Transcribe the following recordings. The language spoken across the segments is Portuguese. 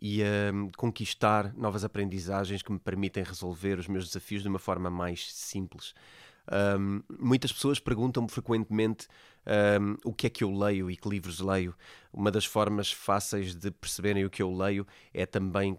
e a conquistar novas aprendizagens que me permitem resolver os meus desafios de uma forma mais simples. Um, muitas pessoas perguntam-me frequentemente um, o que é que eu leio e que livros leio. Uma das formas fáceis de perceberem o que eu leio é também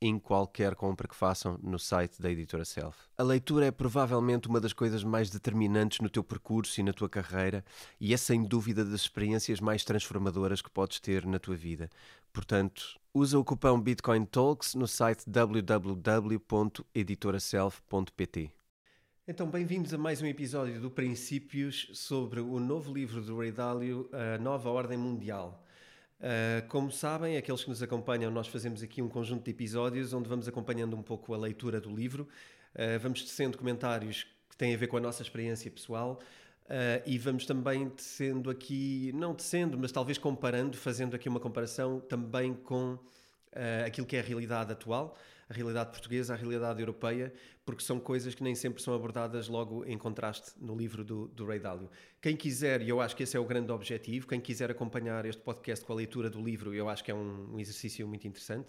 em qualquer compra que façam no site da editora Self. A leitura é provavelmente uma das coisas mais determinantes no teu percurso e na tua carreira e é sem dúvida das experiências mais transformadoras que podes ter na tua vida. Portanto, usa o cupom Bitcoin Talks no site www.editoraself.pt. Então, bem-vindos a mais um episódio do Princípios sobre o novo livro do Ray Dalio, A Nova Ordem Mundial. Uh, como sabem, aqueles que nos acompanham, nós fazemos aqui um conjunto de episódios onde vamos acompanhando um pouco a leitura do livro, uh, vamos tecendo comentários que têm a ver com a nossa experiência pessoal uh, e vamos também tecendo aqui, não tecendo, mas talvez comparando, fazendo aqui uma comparação também com aquilo que é a realidade atual a realidade portuguesa, a realidade europeia, porque são coisas que nem sempre são abordadas logo em contraste no livro do, do Ray Dalio. Quem quiser, e eu acho que esse é o grande objetivo, quem quiser acompanhar este podcast com a leitura do livro, eu acho que é um, um exercício muito interessante.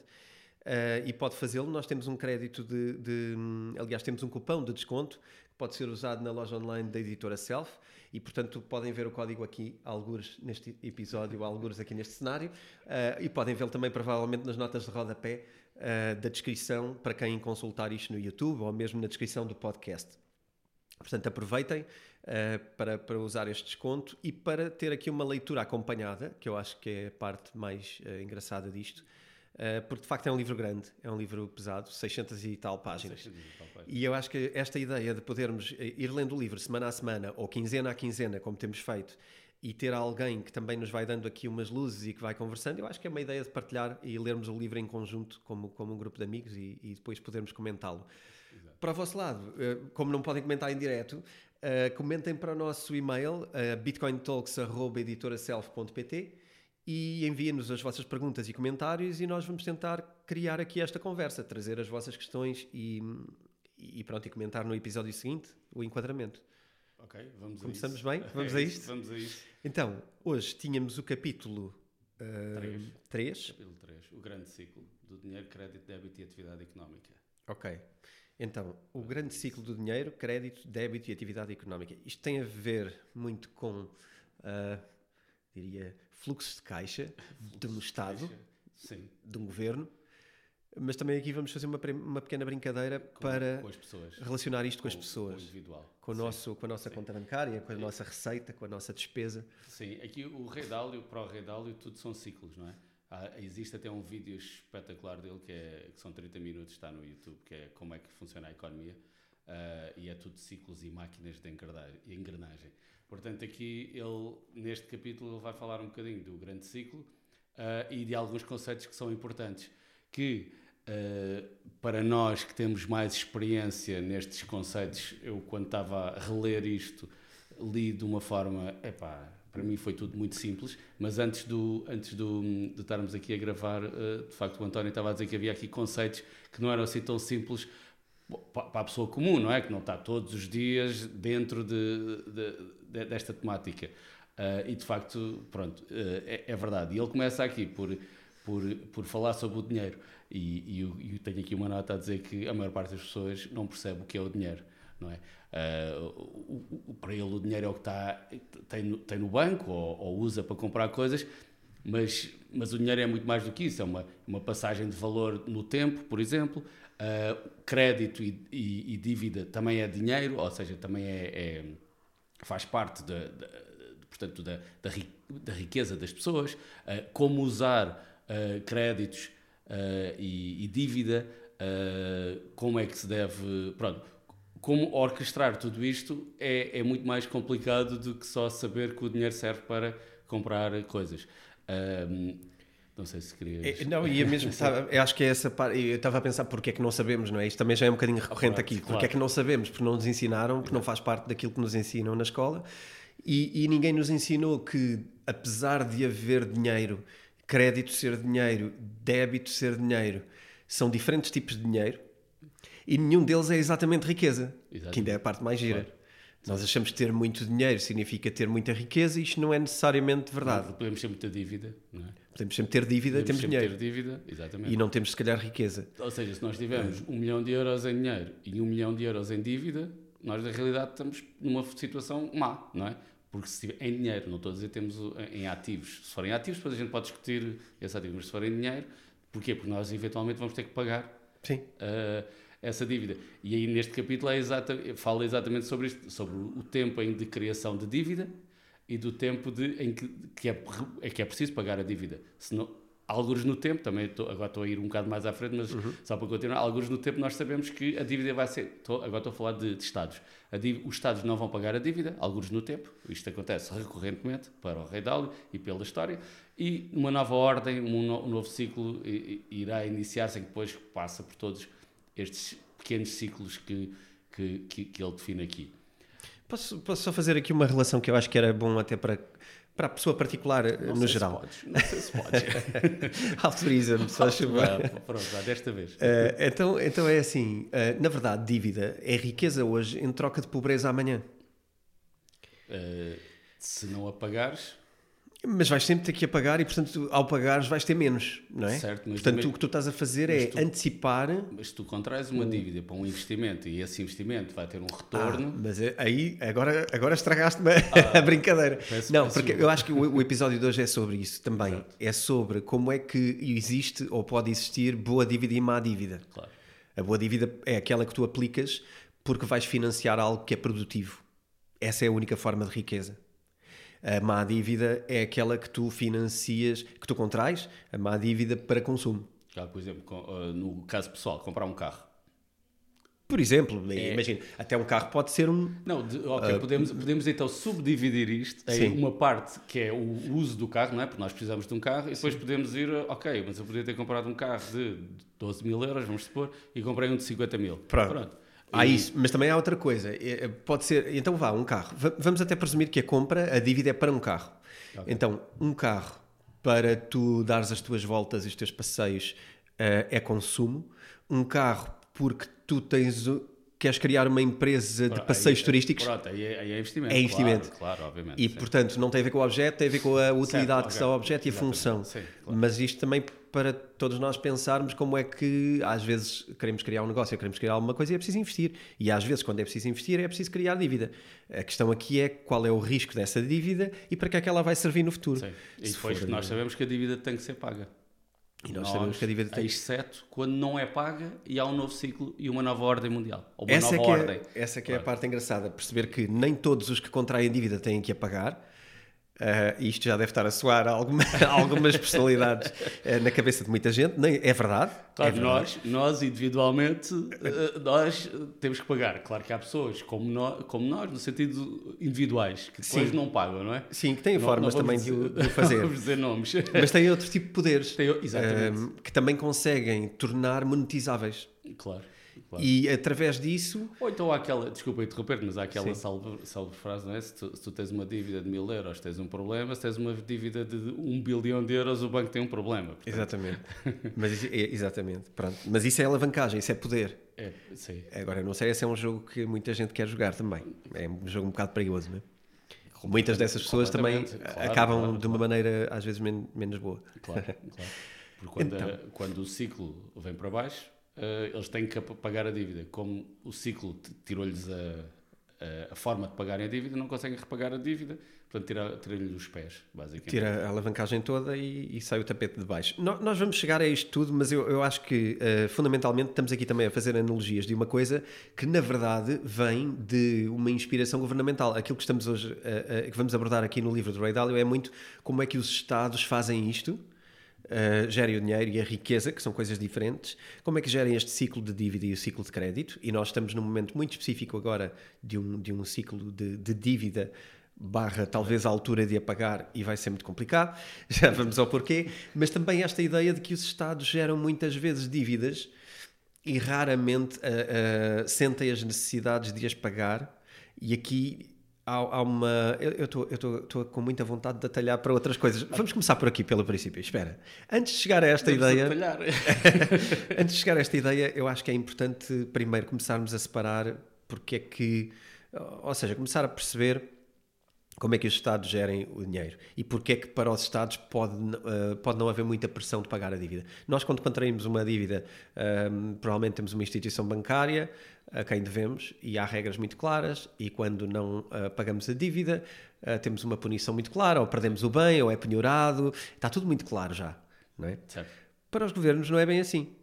Uh, e pode fazê-lo. Nós temos um crédito de, de, Aliás, temos um cupão de desconto que pode ser usado na loja online da editora Self e, portanto, podem ver o código aqui, algures neste episódio, algures aqui neste cenário, uh, e podem vê-lo também, provavelmente, nas notas de rodapé uh, da descrição para quem consultar isto no YouTube ou mesmo na descrição do podcast. Portanto, aproveitem uh, para, para usar este desconto e para ter aqui uma leitura acompanhada, que eu acho que é a parte mais uh, engraçada disto, uh, porque de facto é um livro grande, é um livro pesado, 600 e tal páginas. E, tal páginas. e eu acho que esta ideia de podermos ir lendo o livro semana a semana ou quinzena a quinzena, como temos feito, e ter alguém que também nos vai dando aqui umas luzes e que vai conversando, eu acho que é uma ideia de partilhar e lermos o livro em conjunto, como, como um grupo de amigos, e, e depois podermos comentá-lo. Para o vosso lado, eh, como não podem comentar em direto, uh, comentem para o nosso e-mail, uh, bitcointalks.editoraself.pt e enviem-nos as vossas perguntas e comentários e nós vamos tentar criar aqui esta conversa, trazer as vossas questões e, e pronto, e comentar no episódio seguinte o enquadramento. Ok, vamos Começamos a isso. bem? Vamos a isto? Vamos a isto. Então, hoje tínhamos o capítulo 3. Uh, capítulo 3, o grande ciclo do dinheiro, crédito, débito e atividade económica. Ok. Então, o grande ciclo do dinheiro, crédito, débito e atividade económica. Isto tem a ver muito com, uh, diria, fluxo de caixa fluxo de um Estado, de, de um governo, mas também aqui vamos fazer uma, uma pequena brincadeira com, para com relacionar isto com, com as pessoas. Com o individual. Com, o nosso, com a nossa Sim. conta bancária, com a Sim. nossa receita, com a nossa despesa. Sim, aqui o Rei Dálio, para o Rei Dálio, tudo são ciclos, não é? Há, existe até um vídeo espetacular dele que, é, que são 30 minutos, está no YouTube, que é como é que funciona a economia. Uh, e é tudo ciclos e máquinas de engrenagem. Portanto, aqui ele, neste capítulo, ele vai falar um bocadinho do grande ciclo uh, e de alguns conceitos que são importantes. Que Uh, para nós que temos mais experiência nestes conceitos, eu quando estava a reler isto, li de uma forma, epá, para mim foi tudo muito simples, mas antes, do, antes do, de estarmos aqui a gravar, uh, de facto o António estava a dizer que havia aqui conceitos que não eram assim tão simples para a pessoa comum, não é? Que não está todos os dias dentro de, de, de desta temática. Uh, e de facto, pronto, é, é, verdade. E ele começa aqui por por, por falar sobre o dinheiro. E, e, eu, eu tenho aqui uma nota a dizer que a maior parte das pessoas não percebe o que é o dinheiro. Não é? Uh, o, o, para ele o dinheiro é o que está, tem, tem no banco ou, ou, usa para comprar coisas, mas, mas o dinheiro é muito mais do que isso, é uma, uma passagem de valor no tempo, por exemplo. Uh, crédito e, e, e, dívida também é dinheiro, ou seja, também é, é faz parte de, de, portanto, da, da, riqueza das pessoas. Uh, como usar créditos e, e, dívida, como é que se deve. Pronto, como orquestrar tudo isto é, é muito mais complicado do que só saber que o dinheiro serve para comprar coisas. Um, não sei se querias. É, não, ia mesmo, sabe, eu acho que é essa parte. Eu estava a pensar porque é que não sabemos, não é? Isto também já é um bocadinho recorrente claro, aqui. Claro. Porque é que não sabemos? Porque não nos ensinaram, porque não faz parte daquilo que nos ensinam na escola. E, e ninguém nos ensinou que, apesar de haver dinheiro, crédito ser dinheiro, débito ser dinheiro, são diferentes tipos de dinheiro e nenhum deles é exatamente riqueza, que ainda é a parte mais gira. Claro. Nós achamos que ter muito dinheiro significa ter muita riqueza e isto não é necessariamente verdade. Não, podemos ter muita dívida, não é? Podemos sempre ter dívida, podemos temos dinheiro. ter dívida, exatamente. E não temos, se calhar, riqueza. Ou seja, se nós tivermos um milhão de euros em dinheiro e um milhão de euros em dívida, nós, na realidade, estamos numa situação má, não é? Porque se em dinheiro, não estou a dizer temos em ativos. Se forem ativos, depois a gente pode discutir esse ativo, mas se forem em dinheiro, porquê? Porque nós, eventualmente, vamos ter que pagar. Uh, essa dívida. E aí neste capítulo é exata, fala exatamente sobre isto, sobre o tempo em de criação de dívida e do tempo de, em que, que, é, é, que é preciso pagar a dívida. Senão, alguns no tempo, também estou, agora estou a ir um bocado mais à frente, mas uhum. só para continuar, alguns no tempo nós sabemos que a dívida vai ser, estou, agora estou a falar de, de Estados, dívida, os Estados não vão pagar a dívida, alguns no tempo, isto acontece recorrentemente para o Rei Dálio e pela história, e uma nova ordem, um, no, um novo ciclo irá iniciar-se em que depois passa por todos estes pequenos ciclos que, que, que, que ele define aqui. Posso, posso só fazer aqui uma relação que eu acho que era bom até para, para a pessoa particular eh, não no geral. Se podes, não sei se podes. Autoriza-me, só chover. Pronto, já desta vez. Uh, então, então é assim: uh, na verdade, dívida é riqueza hoje em troca de pobreza amanhã. Uh, se não a pagares, mas vais sempre ter que apagar e, portanto, ao pagares vais ter menos, não é? Certo, mas portanto, mesmo, o que tu estás a fazer é tu, antecipar. Mas tu contrais uma dívida para um investimento e esse investimento vai ter um retorno. Ah, mas é, aí agora, agora estragaste-me ah, a brincadeira. Peço, não, peço porque eu acho que o, o, episódio de hoje é sobre isso também. É sobre como é que existe ou pode existir boa dívida e má dívida. Claro. A boa dívida é aquela que tu aplicas porque vais financiar algo que é produtivo. Essa é a única forma de riqueza. A má dívida é aquela que tu financias, que tu contrais, a má dívida para consumo. Já, por exemplo, eh, no caso pessoal, comprar um carro. Por exemplo, é... imagina, até um carro pode ser um. Não, de, ok, uh, podemos, podemos então subdividir isto em sim. uma parte que é o uso do carro, não é? Porque nós precisamos de um carro, e depois sim. podemos ir, ok, mas eu podia ter comprado um carro de 12 mil euros, vamos supor, e comprei um de 50 mil. Pronto. Pronto. Há e... isso, mas também há outra coisa. É, é, pode ser, então vá, um carro. Vamos até presumir que a compra, a dívida é para um carro. Okay. Então, um carro para tu dares as tuas voltas e os teus passeios uh, é consumo. Um carro porque tu tens queres criar uma empresa de passeios aí, turísticos. Pronto, aí é, aí é investimento. É investimento. Claro, claro obviamente. E, sim. portanto, não tem a ver com o objeto, tem a ver com a utilidade certo, que se dá ao objeto e a função. Sim, claro. Mas isto também para todos nós pensarmos como é que às vezes queremos criar um negócio, queremos criar alguma coisa e é preciso investir. E às vezes, quando é preciso investir, é preciso criar dívida. A questão aqui é qual é o risco dessa dívida e para que é que ela vai servir no futuro. Sim. E depois for... nós sabemos que a dívida tem que ser paga. E nós, nós sabemos que a dívida tem... Exceto quando não é paga e há um novo ciclo e uma nova ordem mundial. Ou uma essa nova é ordem. É, essa que é a parte engraçada, perceber que nem todos os que contraem dívida têm que a pagar Uh, isto já deve estar a soar alguma, algumas personalidades uh, na cabeça de muita gente. Nem, é verdade. Claro, é verdade. Nós, nós individualmente, uh, nós temos que pagar. Claro que há pessoas como nós, como nós no sentido individuais, que depois Sim. não pagam, não é? Sim, que têm não, formas não também dizer, de, de fazer. Vamos dizer nomes. Mas têm outro tipo de poderes. Tem, exatamente. que também conseguem tornar monetizáveis. Claro. Claro. E através disso. Ou então há aquela, desculpa interromper, mas há aquela salve, salve frase, não é? Se tu, se tu, tens uma dívida de mil euros, tens um problema, se tens uma dívida de um bilhão de euros, o banco tem um problema. Portanto. Exatamente. mas, é, exatamente. Pronto. Mas isso é alavancagem, isso é poder. É, sim. Agora, não sei, esse é um jogo que muita gente quer jogar também. É um jogo um bocado perigoso, não é? Muitas dessas pessoas também claro, acabam claro, de uma maneira às vezes men menos boa. Claro, claro. Porque quando, então. a, quando o ciclo vem para baixo, eles têm que pagar a dívida. Como o ciclo tirou-lhes a, a, forma de pagarem a dívida, não conseguem repagar a dívida, portanto tira-lhe tira os pés, basicamente. Tira a alavancagem toda e, e, sai o tapete de baixo. No, nós vamos chegar a isto tudo, mas eu, eu acho que uh, fundamentalmente estamos aqui também a fazer analogias de uma coisa que na verdade vem de uma inspiração governamental. Aquilo que estamos hoje, uh, uh, que vamos abordar aqui no livro do Ray Dalio é muito como é que os Estados fazem isto uh, gerem o dinheiro e a riqueza, que são coisas diferentes, como é que gerem este ciclo de dívida e o ciclo de crédito, e nós estamos num momento muito específico agora de um, de um ciclo de, de dívida barra talvez a altura de apagar e vai ser muito complicado, já vamos ao porquê, mas também esta ideia de que os Estados geram muitas vezes dívidas e raramente uh, uh, sentem as necessidades de as pagar. E aqui há, há uma. Eu estou com muita vontade de atalhar para outras coisas. Vamos começar por aqui, pelo princípio. Espera. Antes de chegar a esta Vamos ideia. antes de chegar a esta ideia, eu acho que é importante primeiro começarmos a separar porque é que. Ou seja, começar a perceber como é que os Estados gerem o dinheiro e porque é que para os Estados pode, uh, pode não haver muita pressão de pagar a dívida. Nós, quando contraímos uma dívida, uh, provavelmente temos uma instituição bancária a quem devemos e há regras muito claras e quando não uh, pagamos a dívida temos uma punição muito clara, ou perdemos o bem, ou é penhorado, está tudo muito claro já, não é? Certo. Para os governos não é bem assim,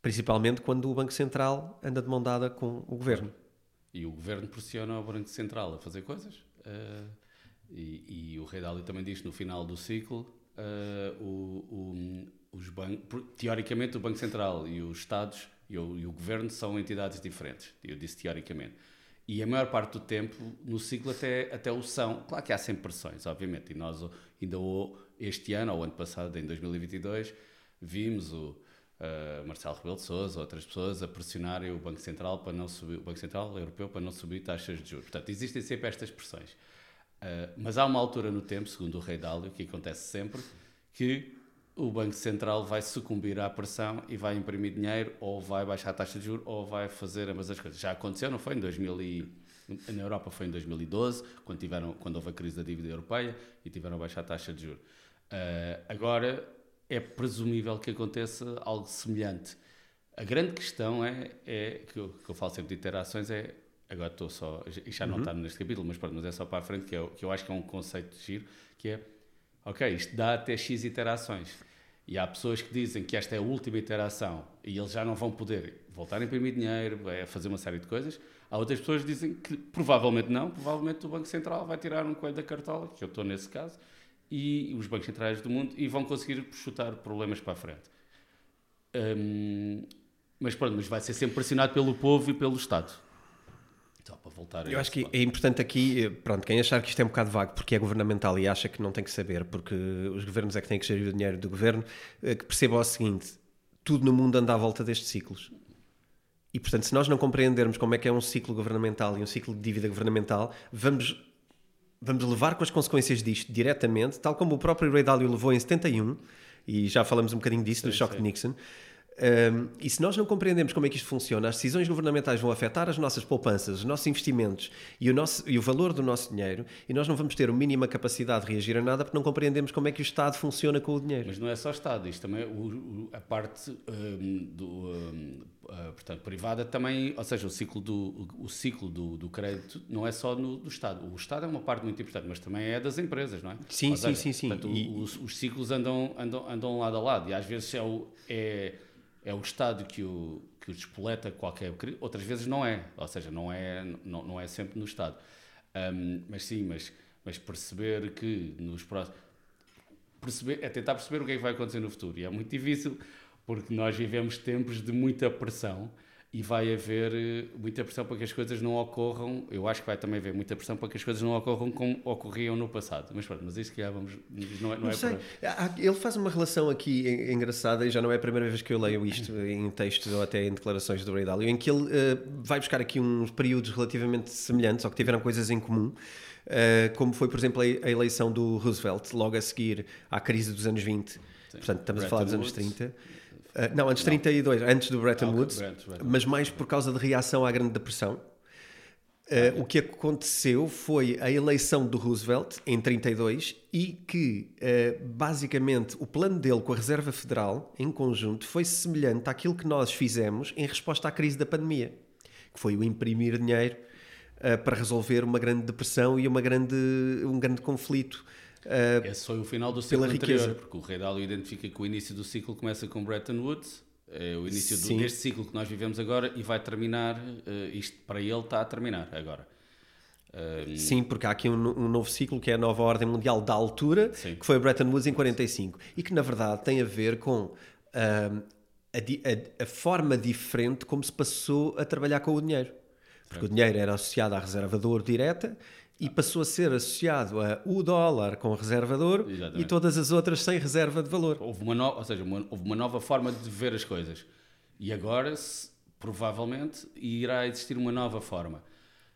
principalmente quando o Banco Central anda de mão dada com o governo. E o governo pressiona o Banco Central a fazer coisas? E, e, o Rei Dálio também diz no final do ciclo, uh, o, o, os bancos, teoricamente o Banco Central e os Estados e o, e o, Governo são entidades diferentes, eu disse teoricamente. E a maior parte do tempo, no ciclo, até, até o são. Claro que há sempre pressões, obviamente, e nós ainda este ano, ou ano passado, em 2022, vimos o uh, Marcelo Rebelo de Sousa, outras pessoas a pressionarem o Banco Central para não subir, o Banco Central Europeu para não subir taxas de juros. Portanto, existem sempre estas pressões. Uh, mas há uma altura no tempo, segundo o Rei Dálio, que acontece sempre, que o Banco Central vai sucumbir à pressão e vai imprimir dinheiro, ou vai baixar a taxa de juros, ou vai fazer ambas as coisas. Já aconteceu, não foi? Em 2000 e, na Europa foi em 2012, quando, tiveram, quando houve a crise da dívida europeia e tiveram a baixar a taxa de juros. Uh, agora, é presumível que aconteça algo semelhante. A grande questão é, é que, eu, que eu falo sempre de interações, é agora estou só, e já não uhum. está neste capítulo, mas pronto, mas é só para a frente, que, é, que eu acho que é um conceito de giro, que é, ok, isto dá até X interações. E há pessoas que dizem que esta é a última interação e eles já não vão poder voltar a imprimir dinheiro, a fazer uma série de coisas. Há outras pessoas que dizem que provavelmente não, provavelmente o Banco Central vai tirar um coelho da cartola, que eu estou nesse caso, e os bancos centrais do mundo, e vão conseguir chutar problemas para a frente. Hum, mas pronto, mas vai ser sempre pressionado pelo povo e pelo Estado. Só para voltar Eu acho que é importante aqui, eh, pronto, quem achar que isto é um bocado vago porque é governamental e acha que não tem que saber porque os governos é que têm que gerir o dinheiro do governo, eh, que perceba o seguinte: tudo no mundo anda à volta destes ciclos. E portanto, se nós não compreendermos como é que é um ciclo governamental e um ciclo de dívida governamental, vamos, vamos levar com as consequências disto diretamente, tal como o próprio Ray Dalio levou em 71, e já falamos um bocadinho disso sim, no choque sim. de Nixon. Um, e se nós não compreendemos como é que isto funciona, as decisões governamentais vão afetar as nossas poupanças, os nossos investimentos e o, nosso, e o valor do nosso dinheiro, e nós não vamos ter a mínima capacidade de reagir a nada porque não compreendemos como é que o Estado funciona com o dinheiro. Mas não é só o Estado, isto também, o, o, a parte um, do, um, portanto, privada também, ou seja, o ciclo do, o, ciclo do, do crédito não é só no, do Estado. O Estado é uma parte muito importante, mas também é das empresas, não é? Sim, sim, sim, sim. Portanto, e, os, os, ciclos andam, andam, andam lado a lado e às vezes é o. É, é o Estado que o, que o despoleta qualquer outras vezes não é, ou seja, não é, não, não é sempre no Estado. Um, mas sim, mas, mas perceber que nos próximos. Perceber, é tentar perceber o que é que vai acontecer no futuro. E é muito difícil, porque nós vivemos tempos de muita pressão e vai haver eh, muita pressão para que as coisas não ocorram. Eu acho que vai também haver muita pressão para que as coisas não ocorram como ocorriam no passado. Mas pronto, mas isso que já vamos. Não é, não, não é sei. Ele faz uma relação aqui engraçada e já não é a primeira vez que eu leio isto em textos ou até em declarações do Ray Dalio, em que ele uh, vai buscar aqui uns períodos relativamente semelhantes ou que tiveram coisas em comum. Uh, como foi, por exemplo, a eleição do Roosevelt, logo a seguir à crise dos anos 20. Sim. Portanto, estamos Bretton a falar dos anos 30. Uh, não, antes de 32, antes do Bretton ah, Woods, Brent, Brent. mas mais por causa de reação à Grande Depressão. Uh, o que aconteceu foi a eleição do Roosevelt em 32 e que, uh, basicamente, o plano dele com a Reserva Federal, em conjunto, foi semelhante àquilo que nós fizemos em resposta à crise da pandemia, que foi o imprimir dinheiro uh, para resolver uma grande depressão e uma grande, um grande conflito. Esse foi o final do ciclo anterior, porque o Rei Dalio identifica que o início do ciclo começa com Bretton Woods, é o início do, deste ciclo que nós vivemos agora e vai terminar, uh, isto para ele está a terminar agora. Uh, Sim, porque há aqui um, um, novo ciclo que é a nova ordem mundial da altura, sim. que foi Bretton Woods em 45 e que na verdade tem a ver com uh, a, a, a, forma diferente como se passou a trabalhar com o dinheiro. Porque o dinheiro era associado à reserva de ouro direta e passou a ser associado a o dólar com reservador Exatamente. e todas as outras sem reserva de valor. Houve uma, no... ou seja, uma, houve uma nova forma de ver as coisas. E agora, se, provavelmente, irá existir uma nova forma.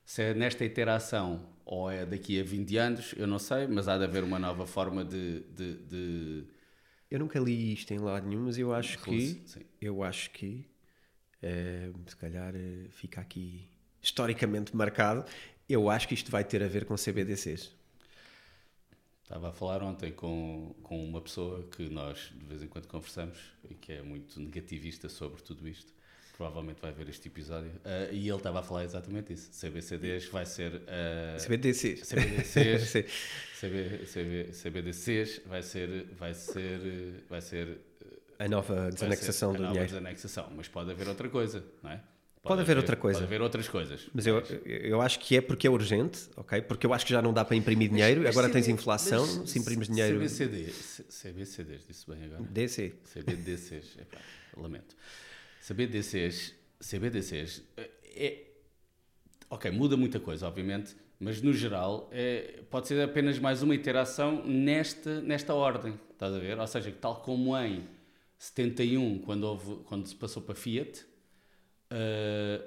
Se é nesta interação ou é daqui a 20 anos, eu não sei, mas há de haver uma nova forma de. de, de... Eu nunca li isto em lado nenhum, mas eu acho que. Sim. Eu acho que. Eh, se calhar eh, fica aqui historicamente marcado eu acho que isto vai ter a ver com CBDCs. Estava a falar ontem com, com uma pessoa que nós de vez em quando conversamos e que é muito negativista sobre tudo isto. Provavelmente vai ver este episódio. Uh, e ele estava a falar exatamente isso. CBCDs vai ser. Uh, CBDCs. CBDCs. CB, CB, CBDCs vai ser. Vai ser. Vai ser. A nova desanexação do a nova desanexação. Mas pode haver outra coisa, não é? Pode, haver, outra coisa. Pode haver outras coisas. Mas eu, eu acho que é porque é urgente, ok? Porque eu acho que já não dá para imprimir dinheiro, mas, agora tens inflação, se imprimes dinheiro. CBCD, CBCDs, disse bem agora? DC. CBDCs, epá, lamento. CBDCs, CBDCs é. Ok, muda muita coisa, obviamente, mas no geral é, pode ser apenas mais uma interação nesta, nesta ordem, estás a ver? Ou seja, tal como em 71, quando, houve, quando se passou para Fiat Uh,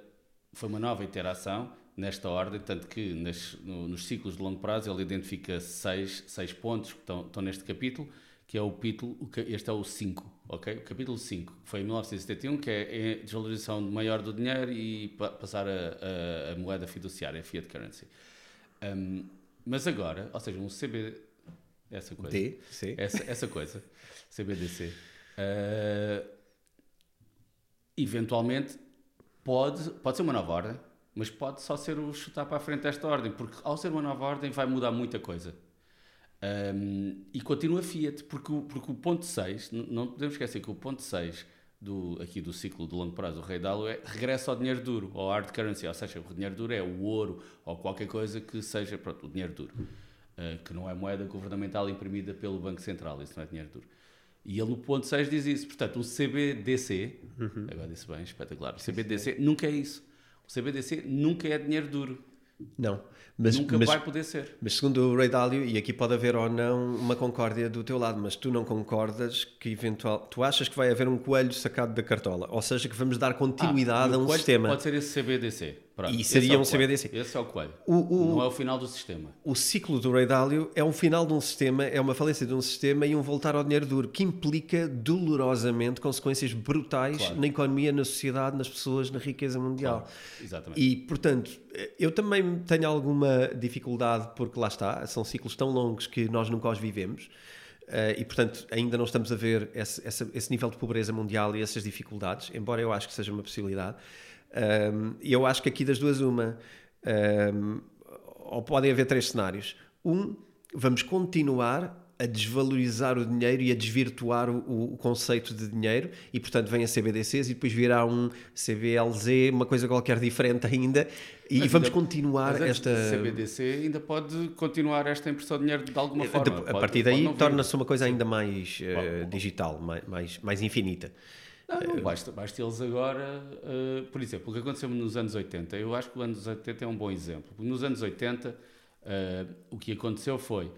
foi uma nova interação nesta ordem, tanto que nas, no, nos ciclos de longo prazo ele identifica seis, seis pontos que estão, estão neste capítulo, que é o capítulo, este é o 5, ok? O capítulo 5, que foi em 1971, que é a desvalorização maior do dinheiro e pa passar a, a, a, moeda fiduciária, a fiat currency. Um, mas agora, ou seja, um CB... Essa coisa. D, C. Essa, essa coisa, CBDC. Uh, ah, eventualmente pode, pode ser uma nova ordem, mas pode só ser o chutar para a frente desta ordem, porque ao ser uma nova ordem vai mudar muita coisa. Um, e continua Fiat, porque o, porque o ponto 6, não podemos esquecer que o ponto 6 do, aqui do ciclo de longo prazo do Rei Dalo é regressa ao dinheiro duro, ao hard currency, ou seja, o dinheiro duro é o ouro ou qualquer coisa que seja, pronto, o dinheiro duro, uh, que não é moeda governamental imprimida pelo Banco Central, isso não é dinheiro duro. E ele no ponto 6 diz isso. Portanto, o CBDC, uhum. agora disse bem, espetacular, o CBDC nunca é isso. O CBDC nunca é dinheiro duro. Não. Mas, Nunca mas, vai poder ser. Mas segundo o Ray Dalio, e aqui pode haver ou não uma concórdia do teu lado, mas tu não concordas que eventual, tu achas que vai haver um coelho sacado da cartola, ou seja, que vamos dar continuidade ah, a um sistema. Pode ser esse CBDC. Pronto, e seria é um CBDC. Esse é o coelho. O, o, não é o final do sistema. O ciclo do Ray Dalio é um final de um sistema, é uma falência de um sistema e um voltar ao dinheiro duro, que implica dolorosamente consequências brutais claro. na economia, na sociedade, nas pessoas, na riqueza mundial. Claro. Exatamente. E, portanto, eu também tenho alguma dificuldade, porque lá está, são ciclos tão longos que nós nunca os vivemos. Uh, e, portanto, ainda não estamos a ver esse, esse, esse, nível de pobreza mundial e essas dificuldades, embora eu acho que seja uma possibilidade. E eu acho que aqui das duas, uma, um, ou podem haver três cenários. Um, vamos continuar a desvalorizar o dinheiro e a desvirtuar o, o, conceito de dinheiro e portanto vem a CBDCs e depois virá um CBLZ, uma coisa qualquer diferente ainda e mas vamos ainda, continuar esta CBDC ainda pode continuar esta impressão de dinheiro de alguma forma. De, a pode, partir daí torna-se uma coisa ainda mais uh, digital, mais, mais, infinita. Não, não basta, basta eles agora, uh, por exemplo, o que aconteceu nos anos 80, eu acho que os anos 80 é um bom exemplo. Porque nos anos 80, uh, eh, o que aconteceu foi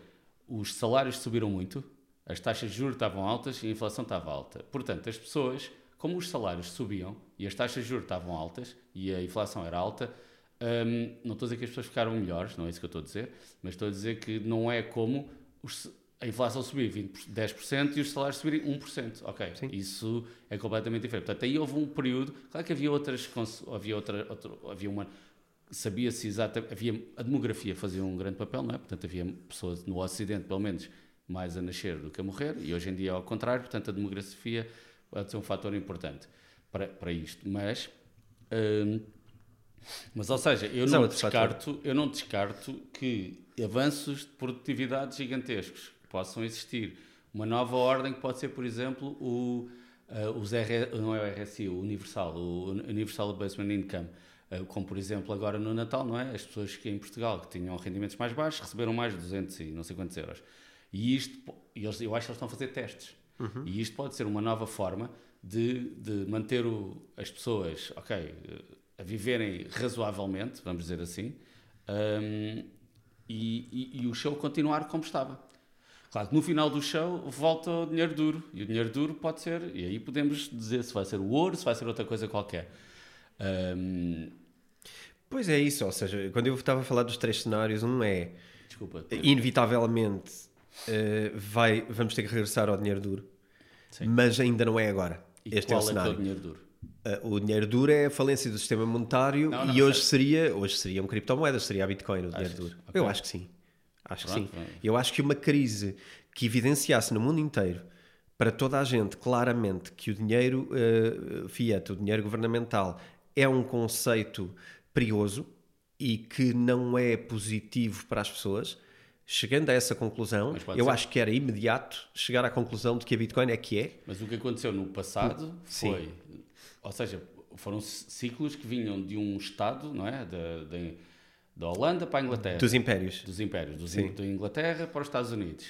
os salários subiram muito, as taxas de juros estavam altas e a inflação estava alta. Portanto, as pessoas, como os salários subiam e as taxas de juros estavam altas e a inflação era alta, um, ehm, não estou a dizer que as pessoas ficaram melhores, não é isso que eu estou a dizer, mas estou a dizer que não é como os, a inflação subir 20, 10% e os salários subirem 1%. Ok, Sim. isso é completamente diferente. Portanto, aí houve um período, claro que havia outras, havia outra, outra havia uma sabia-se exatamente, havia, a demografia fazia um grande papel, não é? Portanto, havia pessoas no Ocidente, pelo menos, mais a nascer do que a morrer, e hoje em dia é ao contrário, portanto, a demografia pode ser um fator importante para, para isto. Mas, hum, mas ou seja, eu não, descarto, eu não descarto que avanços de produtividade gigantescos possam existir. Uma nova ordem que pode ser, por exemplo, o, uh, os R, não é o RSI, o Universal, o Universal Basement Income, como por exemplo agora no Natal, não é? As pessoas que em Portugal que tinham rendimentos mais baixos receberam mais de 200 e não sei quantos euros. E isto, eles, eu acho que eles estão a fazer testes. Uhum. E isto pode ser uma nova forma de, de manter o, as pessoas, ok, a viverem razoavelmente, vamos dizer assim, um, e, e, e, o show continuar como estava. Claro que no final do show volta o dinheiro duro, e o dinheiro duro pode ser, e aí podemos dizer se vai ser o ouro, se vai ser outra coisa qualquer. Um, pois é isso, ou seja, quando eu estava a falar dos três cenários, um é Desculpa, inevitavelmente uh, vai, vamos ter que regressar ao dinheiro duro, Sim. mas ainda não é agora. E este é o cenário. É o dinheiro duro? Uh, o dinheiro duro é a falência do sistema monetário não, não, e hoje seria, hoje seria um criptomoeda, seria a Bitcoin o dinheiro duro. Okay. Eu acho que sim. Acho Pronto, que sim. Eu acho que uma crise que evidenciasse no mundo inteiro para toda a gente claramente que o dinheiro uh, fiat, o dinheiro governamental, é um conceito perigoso e que não é positivo para as pessoas. Chegando a essa conclusão, eu ser. acho que era imediato chegar à conclusão de que a Bitcoin é que é. Mas o que aconteceu no passado foi, Sim. ou seja, foram ciclos que vinham de um Estado, não é? De, de, da Holanda para a Inglaterra. Dos impérios. Dos impérios. Dos in, da Inglaterra para os Estados Unidos.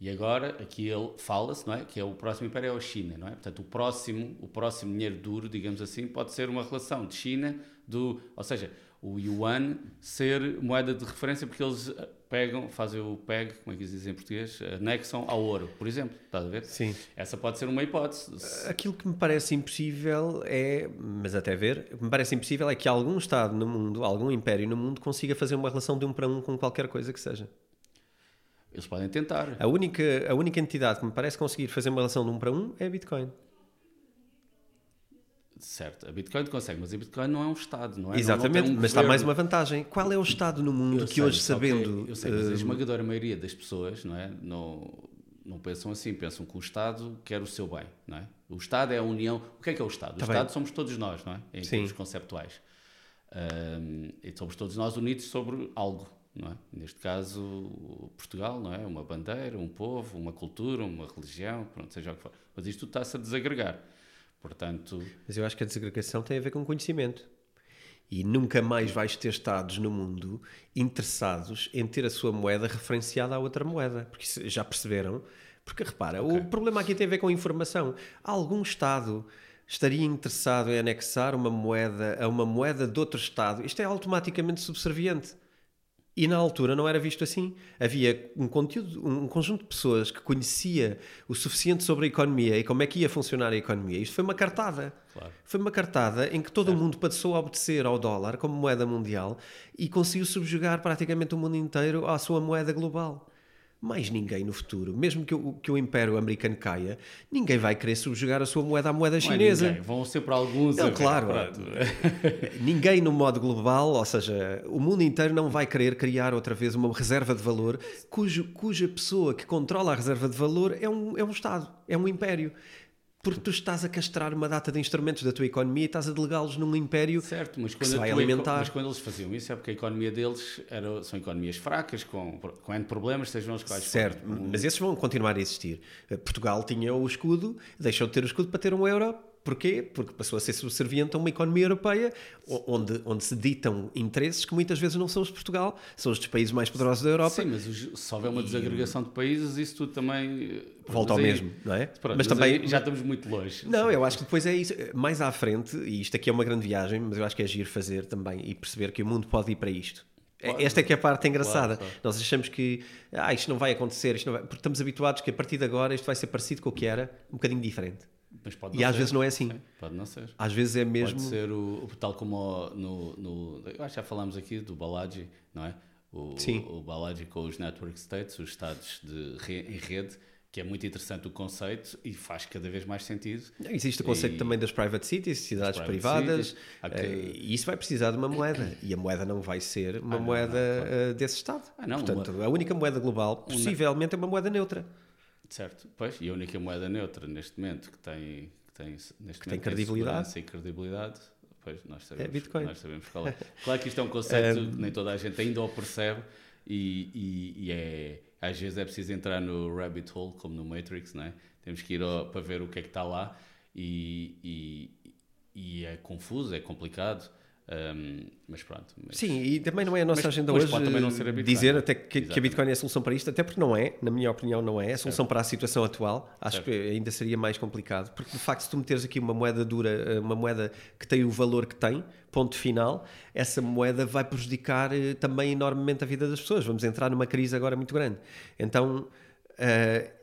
E agora, aqui ele fala-se, não é? Que é o próximo império é a China, não é? Portanto, o próximo, o próximo dinheiro duro, digamos assim, pode ser uma relação de China, do, ou seja, o yuan ser moeda de referência porque eles pegam, fazem o PEG, como é que dizem em português, anexam ao ouro, por exemplo, estás a ver? Sim. Essa pode ser uma hipótese. Aquilo que me parece impossível é, mas até ver, o que me parece impossível é que algum Estado no mundo, algum império no mundo consiga fazer uma relação de um para um com qualquer coisa que seja. Eles podem tentar. A única, a única entidade que me parece conseguir fazer uma relação de um para um é a Bitcoin. Certo, a Bitcoin consegue, mas a Bitcoin não é um Estado, não é? Exatamente, não, não um mas está mais uma vantagem. Qual é o Estado no mundo eu que sei, hoje, sabendo. Okay, eu sei, mas a eh, esmagadora maioria das pessoas não, é? não, não pensam assim, pensam que o Estado quer o seu bem, não é? O Estado é a união. O que é que é o Estado? Tá o Estado somos todos nós, não é? Em Sim. termos conceptuais. Um, e somos todos nós unidos sobre algo, não é? Neste caso, Portugal, não é? Uma bandeira, um povo, uma cultura, uma religião, pronto, seja o que for. Mas isto está-se a desagregar. Portanto... Mas eu acho que a desagregação tem a ver com conhecimento. E nunca mais vais ter Estados no mundo interessados em ter a sua moeda referenciada a outra moeda. Porque já perceberam? Porque repara, okay. o problema aqui tem a ver com informação. Algum Estado estaria interessado em anexar uma moeda a uma moeda de outro Estado? Isto é automaticamente subserviente. E na altura não era visto assim. Havia um conteúdo, um conjunto de pessoas que conhecia o suficiente sobre a economia e como é que ia funcionar a economia. Isto foi uma cartada. Claro. Foi uma cartada em que todo o mundo passou a obedecer ao dólar como moeda mundial e conseguiu subjugar praticamente o mundo inteiro à sua moeda global mais ninguém no futuro, mesmo que o, que o Império Americano caia, ninguém vai querer subjugar a sua moeda à moeda chinesa. Ninguém. Vão ser para alguns. Não, claro. ninguém no modo global, ou seja, o mundo inteiro não vai querer criar outra vez uma reserva de valor cujo, cuja pessoa que controla a reserva de valor é um, é um Estado, é um Império. Porque tu estás a castrar uma data de instrumentos da tua economia e estás a delegá-los num império certo, mas que se vai alimentar. Mas quando eles faziam isso é porque a economia deles era, são economias fracas, com, com N problemas, sejam os quais Certo, mas esses vão continuar a existir. Portugal tinha o escudo, deixou de ter o escudo para ter um euro Porquê? Porque passou a ser subserviente a uma economia europeia onde, onde se ditam interesses que muitas vezes não são os de Portugal, são os dos países mais poderosos da Europa. Sim, mas se houver uma desagregação de países, isso tudo também. Volta ao aí, mesmo, não é? Pronto, mas, mas também já estamos muito longe. Não, eu acho que depois é isso. Mais à frente, e isto aqui é uma grande viagem, mas eu acho que é giro fazer também e perceber que o mundo pode ir para isto. Claro. Esta é que é a parte engraçada. Claro, claro. Nós achamos que ah, isto não vai acontecer, isto não vai... porque estamos habituados que a partir de agora isto vai ser parecido com o que era, um bocadinho diferente e às ser. vezes não é assim. Sim, pode não ser. Às vezes é mesmo. Pode ser o, tal como no, no. Eu acho que já falámos aqui do Balaji, não é? O, Sim. o Balaji com os network states, os estados de re, em rede, que é muito interessante o conceito e faz cada vez mais sentido. Existe o conceito e... também das private cities, cidades private privadas, cities, que... e isso vai precisar de uma moeda, e a moeda não vai ser uma ah, não, moeda não, claro. Eh, desse Estado. Ah, não, Portanto, uma... a única moeda global, possivelmente, é uma moeda neutra. Certo, pois, e a única moeda neutra neste momento que tem, que tem, neste que tem credibilidade. Tem credibilidade Pois, nós é sabemos, é Bitcoin. Nós sabemos qual é. Claro que isto é um conceito um... que nem toda a gente ainda o percebe e, e, e, é, às vezes é preciso entrar no rabbit hole, como no Matrix, não é? Temos que ir ao, para ver o que é que está lá e, e, e é confuso, é complicado. Um, mas pronto. Mas... Sim, e também não é a nossa mas, agenda hoje dizer até que, que, a Bitcoin é a solução para isto, até porque não é, na minha opinião, não é. É a solução certo. para a situação atual. Acho certo. que ainda seria mais complicado, porque de facto, se tu meteres aqui uma moeda dura, eh, uma moeda que tem o valor que tem, ponto final, essa moeda vai prejudicar eh, também enormemente a vida das pessoas. Vamos entrar numa crise agora muito grande. Então. Uh,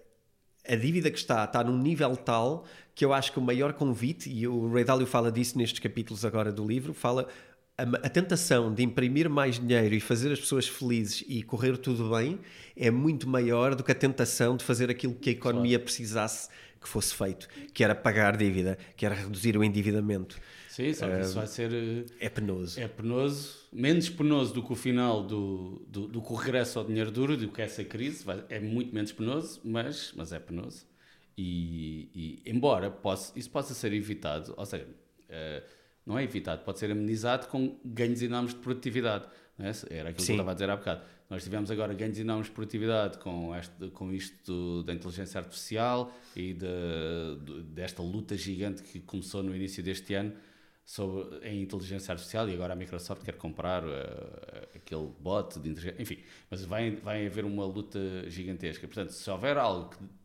a dívida que está está num nível tal que eu acho que o maior convite, e o Ray Dalio fala disso nestes capítulos agora do livro, fala a, a, tentação de imprimir mais dinheiro e fazer as pessoas felizes e correr tudo bem é muito maior do que a tentação de fazer aquilo que a economia claro. precisasse que fosse feito, que era pagar dívida, que era reduzir o endividamento. Sim, só que uh, isso vai ser. Eh, é penoso. É penoso, menos penoso do que o final do, do, do que o regresso ao dinheiro duro, do que essa crise. Vai, é muito menos penoso, mas, mas é penoso. E, e embora possa, isso possa ser evitado, ou seja, uh, não é evitado, pode ser amenizado com ganhos enormes de produtividade. É? Era aquilo Sim. que eu estava a dizer há bocado. Nós tivemos agora ganhos enormes de produtividade com, este, com isto da inteligência artificial e de, de, desta luta gigante que começou no início deste ano sobre, em inteligência artificial e agora a Microsoft quer comprar uh, aquele bot de inteligência, enfim, mas vai, vai haver uma luta gigantesca. Portanto, se houver algo que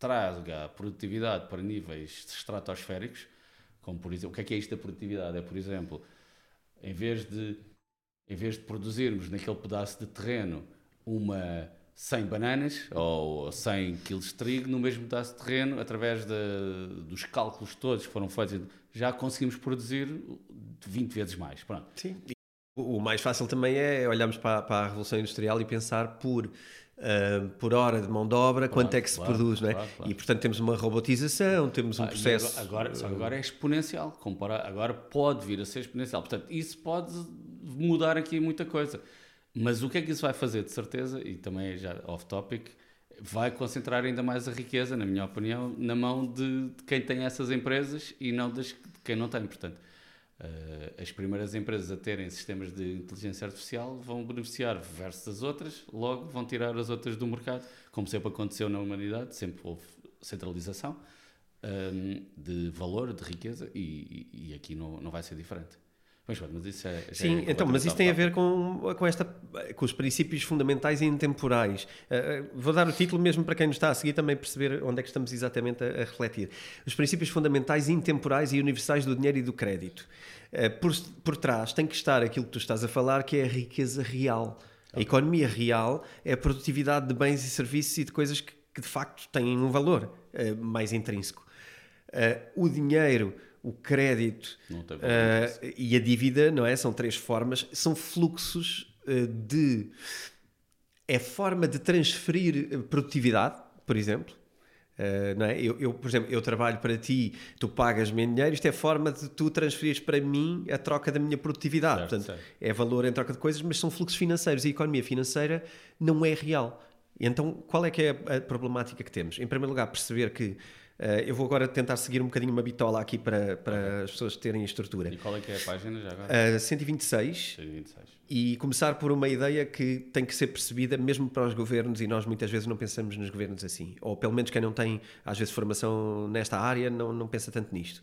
traga produtividade para níveis estratosféricos, como por exemplo, o que é que é isto da produtividade? É, por exemplo, em vez de, em vez de produzirmos naquele pedaço de terreno uma 100 bananas ou 100 kg de trigo no mesmo pedaço de terreno, através de, dos cálculos todos que foram feitos, já conseguimos produzir 20 vezes mais. Pronto. Sim. O mais fácil também é olharmos para, para a Revolução Industrial e pensar por Uh, por hora de mão de obra, claro, quanto é que se claro, produz, não é? Claro, e portanto temos uma robotização, temos um ah, processo. Agora, agora, agora é exponencial, compara, agora pode vir a ser exponencial. Portanto, isso pode mudar aqui muita coisa. Mas o que é que isso vai fazer, de certeza, e também já off-topic, vai concentrar ainda mais a riqueza, na minha opinião, na mão de, de quem tem essas empresas e não das, de quem não tem. Portanto, uh, as primeiras empresas a terem sistemas de inteligência artificial vão beneficiar versus as outras, logo vão tirar as outras do mercado, como sempre aconteceu na humanidade, sempre houve centralização um, ehm, de valor, de riqueza, e, e, aqui não, não vai ser diferente. Mas, mas isso é, Sim, é então, mas isso tem a ver com, com, esta, com os princípios fundamentais e intemporais. Uh, vou dar o título mesmo para quem nos está a seguir também perceber onde é que estamos exatamente a, a refletir. Os princípios fundamentais, intemporais e universais do dinheiro e do crédito. Uh, por, por trás tem que estar aquilo que tu estás a falar, que é a riqueza real. A economia real é a produtividade de bens e serviços e de coisas que, que de facto têm um valor uh, mais intrínseco. o dinheiro o crédito uh, e a dívida, não é? São três formas, são fluxos uh, de. É forma de transferir eh, produtividade, por exemplo. Uh, não é? eu, eu, por exemplo, eu trabalho para ti, tu pagas-me dinheiro, isto é forma de tu transferires para mim a troca da minha produtividade. Certo, Portanto, certo. é valor em troca de coisas, mas são fluxos financeiros e a economia financeira não é real. Então, qual é que é a problemática que temos? Em primeiro lugar, perceber que eu vou agora tentar seguir um bocadinho uma bitola aqui para, para as pessoas terem a estrutura. E qual é que é a página já agora? Uh, 126. 126. E começar por uma ideia que tem que ser percebida mesmo para os governos e nós muitas vezes não pensamos nos governos assim. Ou pelo menos quem não tem, às vezes, formação nesta área não, não pensa tanto nisto.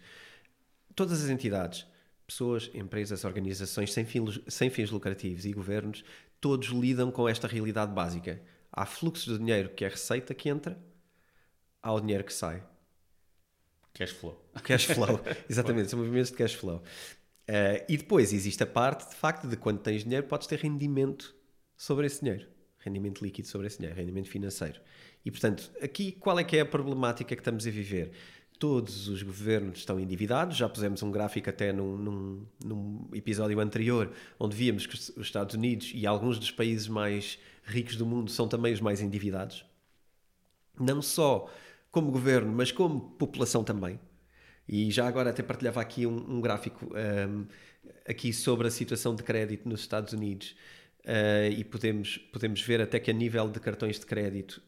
Todas as entidades, pessoas, empresas, organizações sem fins, sem fins lucrativos e governos, todos lidam com esta realidade básica. Há fluxo de dinheiro que é receita que entra, há o dinheiro que sai Cash flow. Cash flow, exatamente, são movimentos de cash flow. Uh, e depois existe a parte, de facto, de quando tens dinheiro, podes ter rendimento sobre esse dinheiro. Rendimento líquido sobre esse dinheiro, rendimento financeiro. E, portanto, aqui qual é que é a problemática que estamos a viver? Todos os governos estão endividados, já pusemos um gráfico até num, num, num episódio anterior, onde víamos que os Estados Unidos e alguns dos países mais ricos do mundo são também os mais endividados. não só como governo, mas como população também. E já agora até partilhava aqui um, um gráfico um, aqui sobre a situação de crédito nos Estados Unidos uh, e podemos, podemos ver até que a nível de cartões de crédito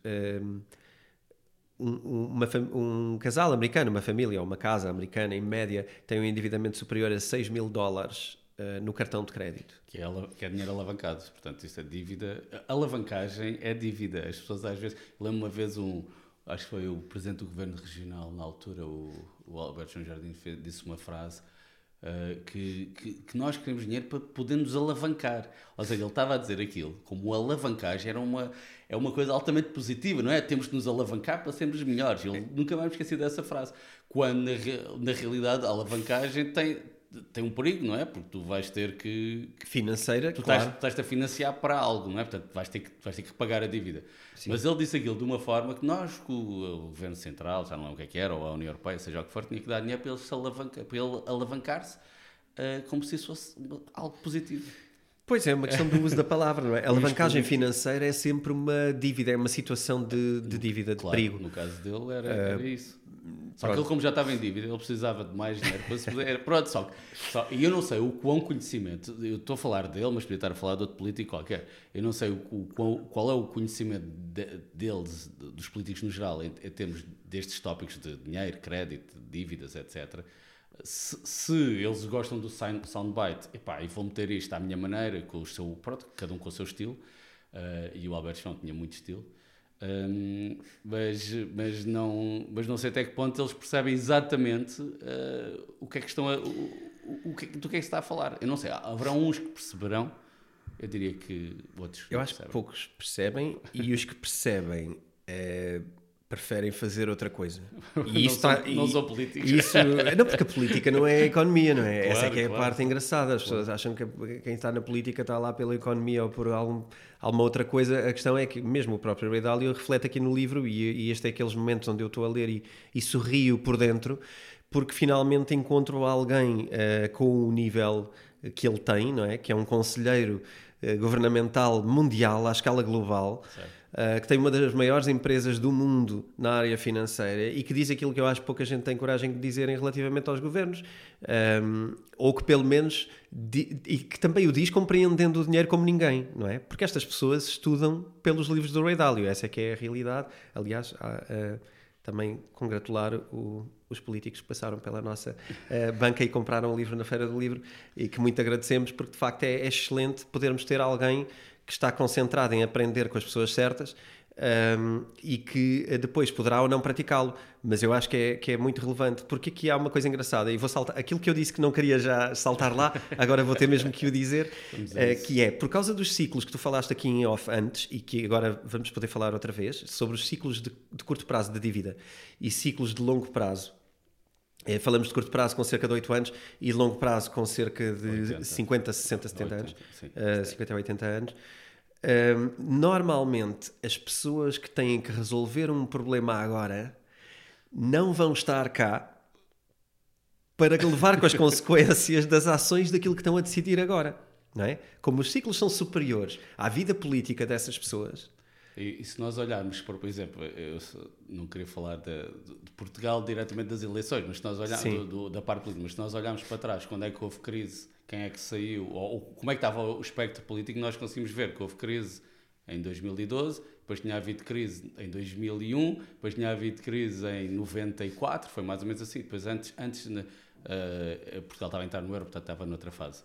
um, uma, um casal americano, uma família ou uma casa americana, em média, tem um endividamento superior a 6 mil dólares uh, no cartão de crédito. Que é, que é dinheiro alavancado. Portanto, isso é dívida. Alavancagem é dívida. As pessoas às vezes. Lembro uma vez um. Acho que foi o presidente do governo regional na altura, o, o Alberto João Jardim, fez, disse uma frase Uh, que, que, que, nós queremos dinheiro para podermos alavancar. Ou seja, ele estava a dizer aquilo, como alavancagem era uma, é uma coisa altamente positiva, não é? Temos que nos alavancar para sermos melhores. Ele nunca vai me esquecer dessa frase. Quando, na, na realidade, a alavancagem tem, tem um perigo, não é? Porque tu vais ter que. Financeira, tu claro. estás, estás a financiar para algo, não é? Portanto, vais ter que, vais ter que pagar a dívida. Sim. Mas ele disse aquilo de uma forma que nós, o, o Governo Central, já não lembro o que é que era, ou a União Europeia, seja o que for, tinha que dar dinheiro para ele, alavancar, para ele alavancar-se uh, como se isso fosse algo positivo. Pois é, uma questão do uso da palavra, não é? A alavancagem financeira é sempre uma dívida, é uma situação de, de dívida, de claro, perigo. No caso dele era, uh, era isso. Só pronto. que ele, como já estava em dívida, ele precisava de mais dinheiro para se poder. Pronto, só, só E eu não sei o quão conhecimento. Eu estou a falar dele, mas podia estar a falar de outro político qualquer. Eu não sei o, o qual é o conhecimento de, deles, dos políticos no geral, em, em termos destes tópicos de dinheiro, crédito, dívidas, etc se, se, eles gostam do soundbite, epá, e vou meter isto à minha maneira, com o seu, pronto, cada um com o seu estilo, uh, e o Alberto João tinha muito estilo, um, mas, mas, não, mas não sei até que ponto eles percebem exatamente uh, o que é que estão a, o, o, que, do que é que se está a falar. Eu não sei, haverá uns que perceberão, eu diria que outros. Eu acho percebem. que poucos percebem, e os que percebem. É preferem fazer outra coisa. E isso não, são, não são políticos. Isso, não, porque a política não é a economia, não é? Claro, Essa é que é claro. a parte engraçada. As pessoas acham que quem está na política está lá pela economia ou por algum, alguma outra coisa. A questão é que mesmo o próprio Ray Dalio reflete aqui no livro, e, e este é aqueles momentos onde eu estou a ler e, e sorrio por dentro, porque finalmente encontro alguém uh, com o nível que ele tem, não é? Que é um conselheiro uh, governamental mundial à escala global. Certo uh, que tem uma das maiores empresas do mundo na área financeira e que diz aquilo que eu acho que pouca gente tem coragem de dizerem relativamente aos governos, um, ou que pelo menos, e que também o diz compreendendo o dinheiro como ninguém, não é? Porque estas pessoas estudam pelos livros do Ray Dalio, essa é que é a realidade. Aliás, há, uh, também congratular o, os políticos que passaram pela nossa uh, banca e compraram o livro na Feira do Livro e que muito agradecemos porque de facto é, é excelente podermos ter alguém que está concentrado em aprender com as pessoas certas um, e que depois poderá ou não praticá-lo. Mas eu acho que é, que é muito relevante, porque aqui há uma coisa engraçada, e vou saltar aquilo que eu disse que não queria já saltar lá, agora vou ter mesmo que o dizer, uh, que é por causa dos ciclos que tu falaste aqui em off antes e que agora vamos poder falar outra vez, sobre os ciclos de, de curto prazo de dívida e ciclos de longo prazo. É, falamos de curto prazo com cerca de 8 anos e de longo prazo com cerca de 80. 50, 60, 70 80, anos, sim, uh, 50 a 80 anos normalmente, as pessoas que têm que resolver um problema agora não vão estar cá para levar com as consequências das ações daquilo que estão a decidir agora. Não é? Como os ciclos são superiores à vida política dessas pessoas. E, e se nós olharmos, por, por exemplo, eu não queria falar de, de Portugal diretamente das eleições, mas se nós olharmos do, do, da parte política, mas se nós olharmos para trás, quando é que houve crise quem é que saiu, ou, como é que estava o espectro político, nós conseguimos ver que houve crise em 2012, depois tinha havido crise em 2001, depois tinha havido crise em 94, foi mais ou menos assim. Depois, antes, antes uh, Portugal estava a entrar no euro, portanto estava noutra fase.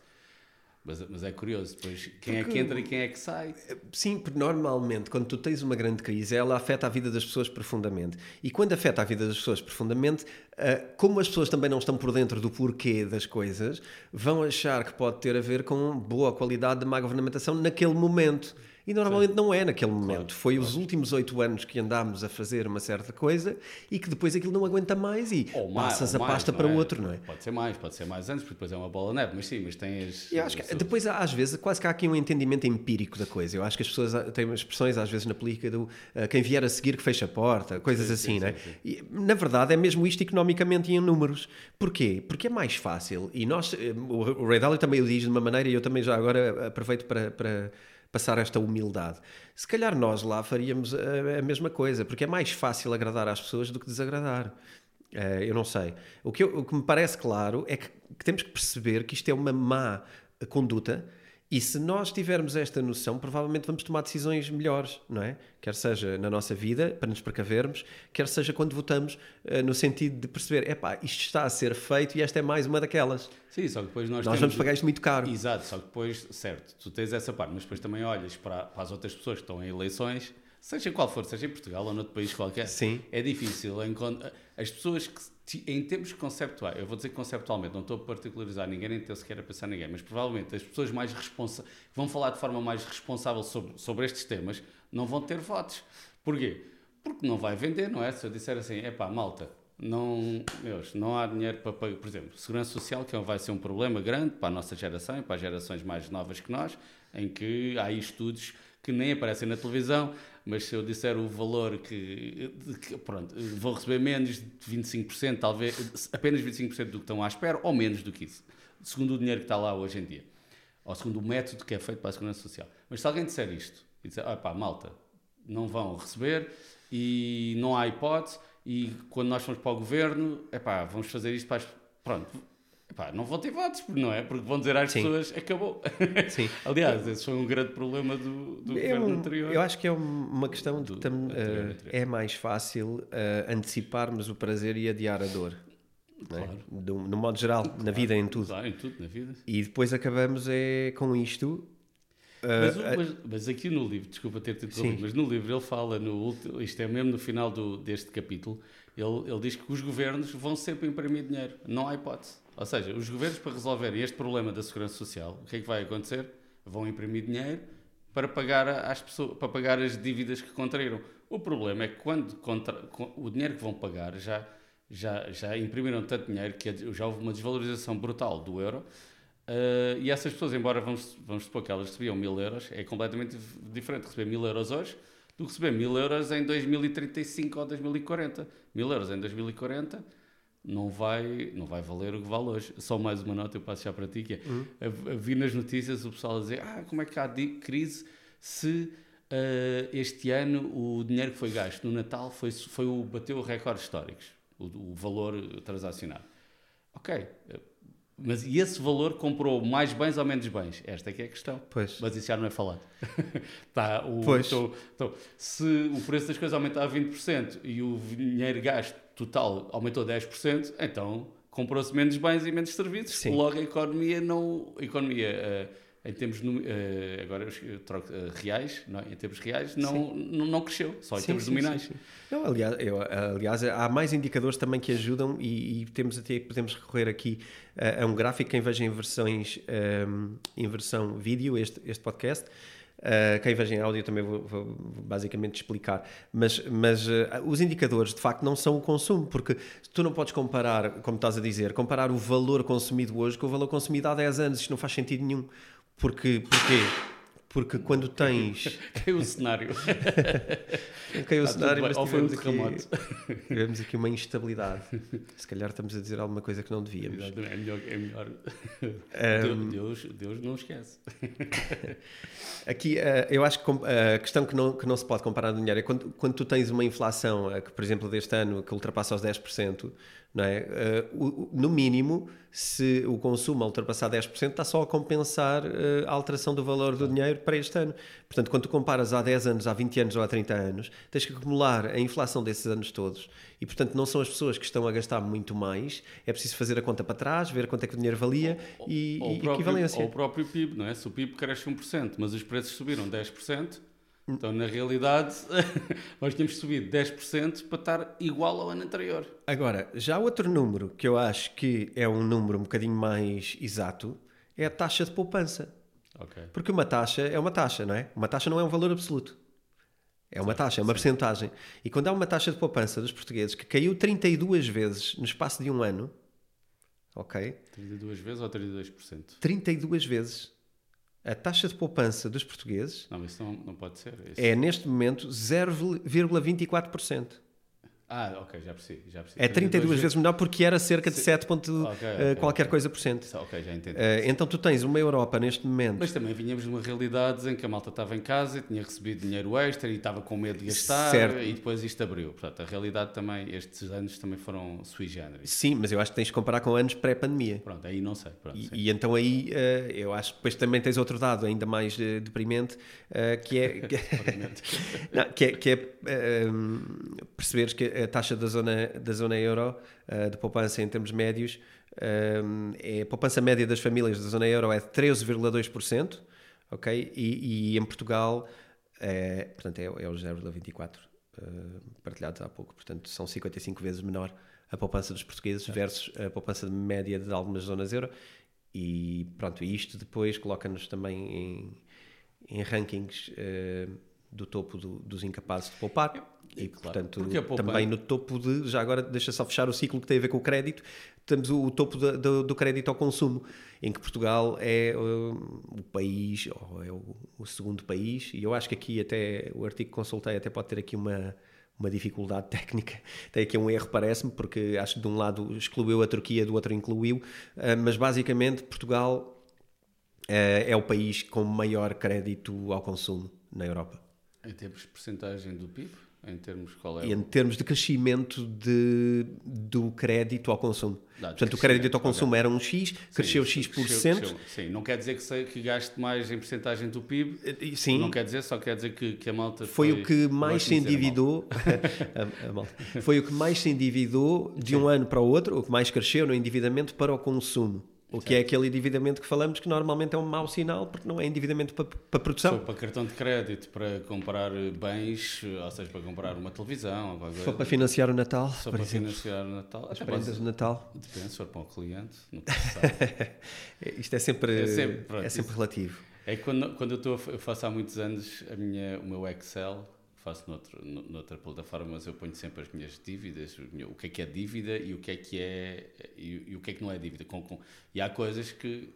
Mas, mas, é curioso, depois quem porque, é que entra e quem é que sai? Sim, porque normalmente quando tu tens uma grande crise, ela afeta a vida das pessoas profundamente. E quando afeta a vida das pessoas profundamente, uh, como as pessoas também não estão por dentro do porquê das coisas, vão achar que pode ter a ver com boa qualidade de má governamentação naquele momento. E normalmente Sim. não é naquele momento. Claro, Foi claro. os últimos oito anos que andámos a fazer uma certa coisa e que depois aquilo não aguenta mais e ou passas mais, a pasta para o é? outro, não é? Pode ser mais, pode ser mais antes, porque depois é uma bola neve, mas sim, mas tens. Eu acho que depois, às vezes, quase que há aqui um entendimento empírico da coisa. Eu acho que as pessoas têm expressões, às vezes, na política do uh, quem vier a seguir que fecha a porta, coisas sim, assim, sim, não é? E, na verdade, é mesmo isto economicamente e em números. Porquê? Porque é mais fácil. E nós, eh, o Ray Dalio também o diz de uma maneira, e eu também já agora aproveito para, para passar esta humildade. Se calhar nós lá faríamos a, a mesma coisa, porque é mais fácil agradar às pessoas do que desagradar. Uh, eu não sei. O que, eu, o que me parece claro é que, que temos que perceber que isto é uma má conduta e se nós tivermos esta noção, provavelmente vamos tomar decisões melhores, não é? Quer seja na nossa vida, para nos precavermos, quer seja quando votamos, uh, no sentido de perceber, epá, isto está a ser feito e esta é mais uma daquelas. Sim, só que depois nós, nós vamos pagar isto muito caro. Exato, só que depois, certo, tu tens essa parte, mas depois também olhas para, para as outras pessoas que estão em eleições, seja qual for, seja em Portugal ou noutro país qualquer, Sim. é difícil. As pessoas que em termos conceptuais, eu vou dizer conceptualmente, não estou a particularizar ninguém, nem estou sequer a pensar ninguém, mas provavelmente as pessoas mais responsáveis, vão falar de forma mais responsável sobre, sobre estes temas, não vão ter votos. Porquê? Porque não vai vender, não é? Se eu disser assim, é pá, malta, não, meus, não há dinheiro para pagar, por exemplo, segurança social, que vai ser um problema grande para a nossa geração e para as gerações mais novas que nós, em que há estudos que nem aparecem na televisão, mas se eu disser o valor que, que pronto, vou receber menos de 25%, talvez apenas 25% do que estão à espera, ou menos do que isso, segundo o dinheiro que está lá hoje em dia, ou segundo o método que é feito para a Segurança Social. Mas se alguém disser isto, e disser, ah pá, malta, não vão receber e não há hipótese, e quando nós formos para o governo, é pá, vamos fazer isto para as... Pronto, Epá, não vão ter votos, não é? Porque vão dizer às Sim. pessoas acabou. Sim. Aliás, esse foi um grande problema do, do é governo anterior. Eu acho que é uma questão de tam, anterior, uh, é mais fácil uh, anteciparmos o prazer e adiar a dor. É? Claro. É? Do, no modo geral, claro. na vida, em tudo. Claro, em tudo, na vida. E depois acabamos é, com isto. Uh, mas, mas, mas, aqui no livro, desculpa ter-te interrompido, mas no livro ele fala, no, isto é mesmo no final do, deste capítulo, ele, ele diz que os governos vão sempre imprimir dinheiro, não há hipótese. Ou seja, os governos, para resolverem este problema da segurança social, o que é que vai acontecer? Vão imprimir dinheiro para pagar, as pessoas, para pagar as dívidas que contraíram. O problema é que quando contra, o dinheiro que vão pagar já, já, já imprimiram tanto dinheiro que já houve uma desvalorização brutal do euro. Uh, e essas pessoas, embora vamos, vamos supor que elas recebiam mil euros, é completamente diferente receber mil euros hoje do que receber mil euros em 2035 ou 2040. Mil euros em 2040 não vai, não vai valer o que vale hoje. Só mais uma nota eu passo já para ti, que é, uhum. vi nas notícias o pessoal a dizer, ah, como é que há crise se uh, este ano o dinheiro que foi gasto no Natal foi, foi o, bateu recordes históricos, o, o valor transacionado. Ok, mas e esse valor comprou mais bens ou menos bens? Esta é que é a questão. Pois. Mas isso já não é falado. tá, o, pois. Se o preço das coisas aumentar a 20% e o dinheiro gasto total aumentou 10%, então comprou-se menos bens e menos serviços. Sim. Logo a economia não. A economia. Uh, em termos uh, agora eu troco uh, reais, não, é? em termos reais, não, não, não, cresceu, só em sim, termos sim, nominais. Sim, não, aliás, eu, aliás, há mais indicadores também que ajudam e, e temos até podemos recorrer aqui uh, a um gráfico quem veja em versões um, em versão vídeo este, este podcast. Uh, quem veja em áudio também vou, vou, basicamente explicar. Mas, mas uh, os indicadores de facto não são o consumo, porque tu não podes comparar, como estás a dizer, comparar o valor consumido hoje com o valor consumido há 10 anos. Isto não faz sentido nenhum. Porque, porquê? Porque quando tens. Caiu o cenário. Caiu o cenário, mas Ou foi um terremoto. Aqui, tivemos aqui uma instabilidade. Se calhar estamos a dizer alguma coisa que não devíamos. É melhor. É melhor. Um... Deus, Deus não esquece. Aqui, uh, eu acho que a questão que não, que não se pode comparar no dinheiro é quando, quando tu tens uma inflação, uh, que, por exemplo, deste ano, que ultrapassa os 10%, não é? Uh, no mínimo, se o consumo ultrapassar 10%, está só a compensar uh, a alteração do valor do dinheiro para este ano. Portanto, quando tu comparas há 10 anos, há 20 anos ou há 30 anos, tens que acumular a inflação desses anos todos. E, portanto, não são as pessoas que estão a gastar muito mais, é preciso fazer a conta para trás, ver quanto é que o dinheiro valia ou, e, ou e próprio, equivalência. Ou o próprio PIB, não é? Se o PIB cresce 1%, mas os preços subiram 10%, então, na realidade, nós tínhamos subido 10% para estar igual ao ano anterior. Agora, já outro número que eu acho que é um número um bocadinho mais exato é a taxa de poupança. Okay. Porque uma taxa é uma taxa, não é? Uma taxa não é um valor absoluto. É uma taxa, é uma percentagem. E quando há uma taxa de poupança dos portugueses que caiu 32 vezes no espaço de um ano, ok? 32 vezes ou 32%? 32 vezes a taxa de poupança dos portugueses não, isso não, não pode ser. Isso... é neste momento 0,24%. Ah, ok, já percebi. Já percebi. É 32 vezes menor porque era cerca de Sim. 7 ponto, Ok, eh, ok, qualquer ok. coisa por cento. Ok, já entendi. Eh, então tu tens uma Europa neste momento. Mas também vinhamos de uma realidade em que a malta estava em casa e tinha recebido dinheiro extra e estava com medo de gastar Certo. e depois isto abriu. Portanto, a realidade também, estes anos também foram sui generis. Sim, mas eu acho que tens de comparar com anos pré-pandemia. Pronto, aí não sei. Pronto, E, e então aí eh, eu acho que depois também tens outro dado ainda mais deprimente, que é, que, Obviamente. não, que é, que é, hum, perceberes que a taxa da zona, da zona euro eh, de poupança em termos médios, hum, é, a poupança média das famílias da zona euro é de 13,2%, ok? E, e em Portugal, é, portanto, é, é o 0,24% eh, partilhados há pouco, portanto são 55 vezes menor a poupança dos portugueses versus a poupança média de algumas zonas euro. E pronto, isto depois coloca-nos também em, em rankings eh, do topo do- dos incapazes de poupar. E, claro, portanto, também no topo de. Já agora, deixa só fechar o ciclo que tem a ver com o crédito. Temos o, o topo do, do crédito ao consumo, em que Portugal é eh, o país, ou é o, o segundo país, e eu acho que aqui até o artigo que consultei até pode ter aqui uma, uma dificuldade técnica. Tem aqui um erro, parece-me, porque acho que de um lado excluiu a Turquia, do outro incluiu, eh, mas basicamente Portugal eh, é o país com maior crédito ao consumo na Europa. Em termos de porcentagem do PIB, em termos qual é em termos de crescimento de, do crédito ao consumo. Dá Portanto, o crédito ao consumo era um X, cresceu Sim, X por cresceu- cento. cresceu. Sim, não quer dizer que, sei, que gaste mais em porcentagem do PIB. E- Sim, Não quer dizer, só quer dizer que, que a malta foi o que mais se endividou. a- a malta. foi o que mais se endividou de um ano para o outro, o que mais cresceu no endividamento para o consumo. O que é aquele endividamento que falamos que normalmente é um mau sinal, porque não é endividamento para, para Se produção. for para cartão de crédito, para comprar bens, ou seja, para comprar uma televisão, Se for para financiar o Natal, só para exemplo, financiar o Natal. as prendas de Natal. Depende, se for para um cliente, sabe. Isto é sempre, É sempre, pronto, é sempre relativo. É que quando, quando eu, estou, eu faço há muitos anos a minha, o meu Excel, faço noutro, no- noutra plataforma, mas eu ponho sempre as minhas dívidas, o que é que é dívida e o que é que é e, e o que é que não é dívida. Com, com- e há coisas que,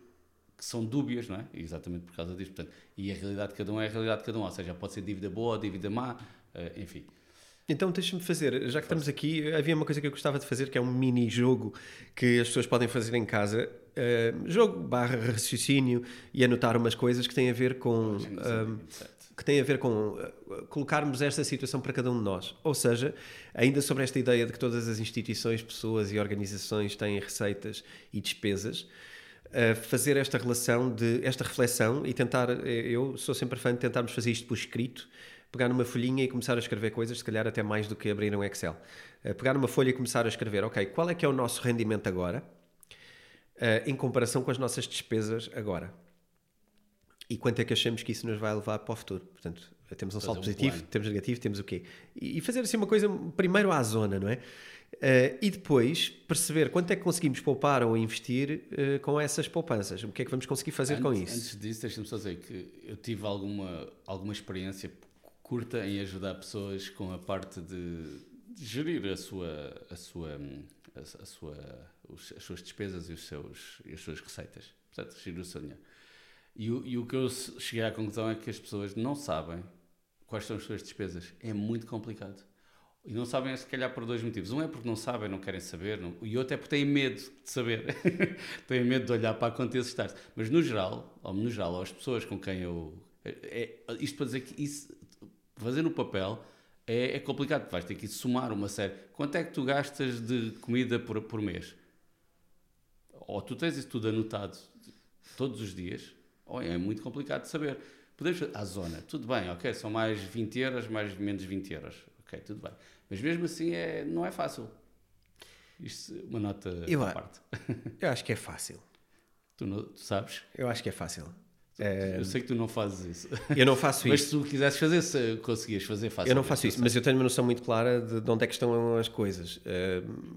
que são dúbias, não é? Exatamente por causa disso. Portanto, e a realidade de cada um é a realidade de cada um, ou seja, pode ser dívida boa ou dívida má, eh, enfim. Então deixa-me fazer, já que estamos aqui, havia uma coisa que eu gostava de fazer que é um mini-jogo que as pessoas podem fazer em casa. eh, jogo barra raciocínio e anotar umas coisas que têm a ver com. 127. que tem a ver com uh, colocarmos esta situação para cada um de nós. Ou seja, ainda sobre esta ideia de que todas as instituições, pessoas e organizações têm receitas e despesas, uh, fazer esta relação, de esta reflexão e tentar, eh, eu sou sempre fã de tentarmos fazer isto por escrito, pegar numa folhinha e começar a escrever coisas, se calhar até mais do que abrir um Excel. Uh, pegar numa folha e começar a escrever, ok, qual é que é o nosso rendimento agora, uh, em comparação com as nossas despesas agora? e quanto é que achamos que isso nos vai levar para o futuro. Portanto, temos um saldo um positivo, plano. temos negativo, temos o quê? E fazer assim uma coisa primeiro à zona, não é? Eh, e depois perceber quanto é que conseguimos poupar ou investir eh, com essas poupanças. O que é que vamos conseguir fazer com Antes- isso? Antes disso, deixa-me só dizer que eu tive alguma, alguma experiência curta em ajudar pessoas com a parte de, gerir a sua, a sua, a, a sua, os- as suas despesas e, os seus, e as suas receitas. Portanto, gerir o seu dinheiro. E, o- e o que eu cheguei à conclusão é que as pessoas não sabem quais são as suas despesas. É muito complicado. E não sabem, se calhar, por dois motivos. Um é porque não sabem, não querem saber, não- e outro é porque têm medo de saber. têm medo de olhar para a conta e assustar-se. Mas, no geral, ou no geral, ou as pessoas com quem eu. É, é- isto para dizer que isso, fazer no papel é, é complicado. Vais ter que somar uma série. Quanto é que tu gastas de comida por, por mês? Ou tu tens isso tudo anotado todos os dias, ou é muito complicado de saber. Podemos à zona, tudo bem, ok, são mais 20 euros, mais menos 20 euros, ok, tudo bem. Mas mesmo assim é, não é fácil. Isto uma nota Eu à parte. Eu acho que é fácil. Tu, não- tu sabes? Eu acho que é fácil. Eu sei que tu não fazes isso. Eu não faço Mas isso. se tu quisesses fazer, se conseguias fazer fácil. Eu não faço isso, mas eu tenho uma noção muito clara de, de onde é que estão as coisas.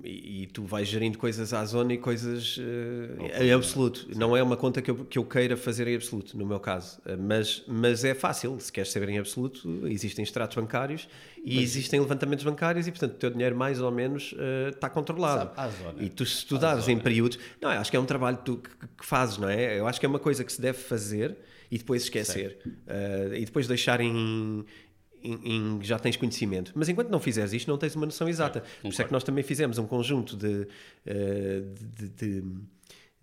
E, e tu vais gerindo coisas à zona e coisas uh, em absoluto. Não é uma conta que eu, que eu queira fazer em absoluto, no meu caso. Uh, mas, mas é fácil, se queres saber em absoluto, existem extratos bancários e existem levantamentos bancários e, portanto, o teu dinheiro mais ou menos uh, está controlado. Sabe, à zona. E tu se estudares em períodos... Não, acho que é um trabalho que tu que, que fazes, não é? Eu acho que é uma coisa que se deve fazer e depois esquecer. Uh, e depois deixar em, em, em, já tens conhecimento. Mas enquanto não fizeres isto, não tens uma noção exata. É, Por isso é que nós também fizemos um conjunto de, uh, de, de,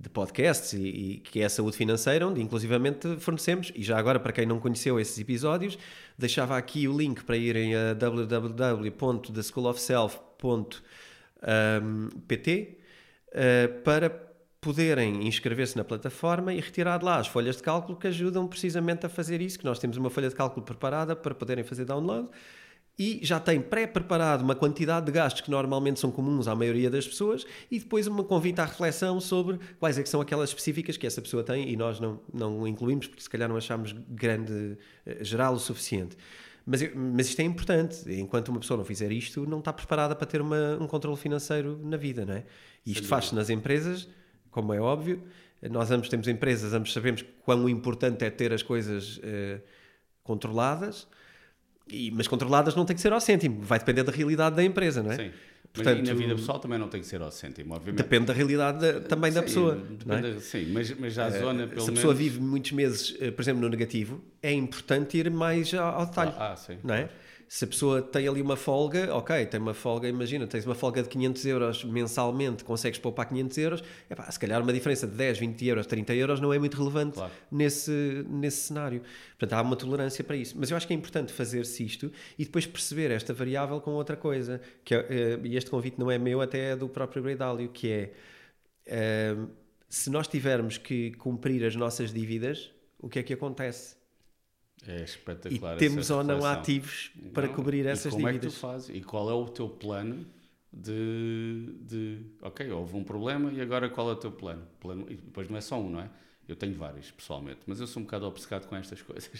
de, podcasts, e, e, que é a saúde financeira, onde inclusivamente fornecemos, e já agora para quem não conheceu esses episódios, deixava aqui o link para irem a www.theschoolofself.pt uh, para poderem inscrever-se na plataforma e retirar de lá as folhas de cálculo que ajudam precisamente a fazer isso, que nós temos uma folha de cálculo preparada para poderem fazer download e já tem pré-preparado uma quantidade de gastos que normalmente são comuns à maioria das pessoas e depois um convite à reflexão sobre quais é que são aquelas específicas que essa pessoa tem e nós não, não incluímos porque se calhar não achamos grande, eh, geral o suficiente. Mas, mas isto é importante. Enquanto uma pessoa não fizer isto, não está preparada para ter uma, um controle financeiro na vida, não é? E isto faz-se nas empresas como é óbvio. Nós ambos temos empresas, ambos sabemos quão importante é ter as coisas uh, controladas, e, mas controladas não tem que ser ao cêntimo, vai depender da realidade da empresa, não é? Sim. Portanto, mas, e na vida pessoal também não tem que ser ao cêntimo, obviamente. Depende da realidade da, também sim, da pessoa. É? sim, mas, mas já a eh, zona, pelo Se a pessoa menos... vive muitos meses, eh, por exemplo, no negativo, é importante ir mais ao, detalhe. Ah, ah sim. Não é? Se a pessoa tem ali uma folga, ok, tem uma folga, imagina, tens uma folga de 500 euros mensalmente, consegues poupar 500 euros, epá, se calhar uma diferença de 10, 20 euros, 30 euros não é muito relevante claro. nesse, nesse cenário. Portanto, há uma tolerância para isso. Mas eu acho que é importante fazer-se isto e depois perceber esta variável com outra coisa, que é, e este convite não é meu, até é do próprio Ray Dalio, que é, é se nós tivermos que cumprir as nossas dívidas, o que é que acontece? É espetacular. E temos ou não ativos para não, cobrir essas como dívidas. Como é que tu fazes? E qual é o teu plano de, de. Ok, houve um problema e agora qual é o teu plano? plano e depois não é só um, não é? Eu tenho vários, pessoalmente, mas eu sou um bocado obcecado com estas coisas.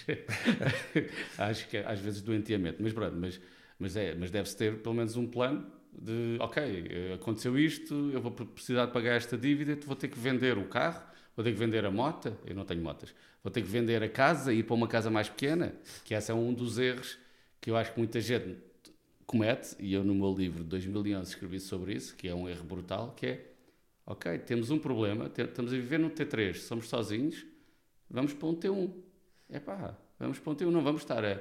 Acho que às vezes doentiamente, mas pronto, mas, mas, é, mas deve-se ter pelo menos um plano de, ok, aconteceu isto, eu vou precisar de pagar esta dívida, vou ter que vender o carro, vou ter que vender a moto, eu não tenho motas, vou ter que vender a casa e ir para uma casa mais pequena, que esse é um dos erros que eu acho que muita gente comete, e eu no meu livro de 2011 escrevi sobre isso, que é um erro brutal, que é, ok, temos um problema, estamos a viver num T3, somos sozinhos, vamos para um T1. É pá, vamos para um T1, não vamos estar a,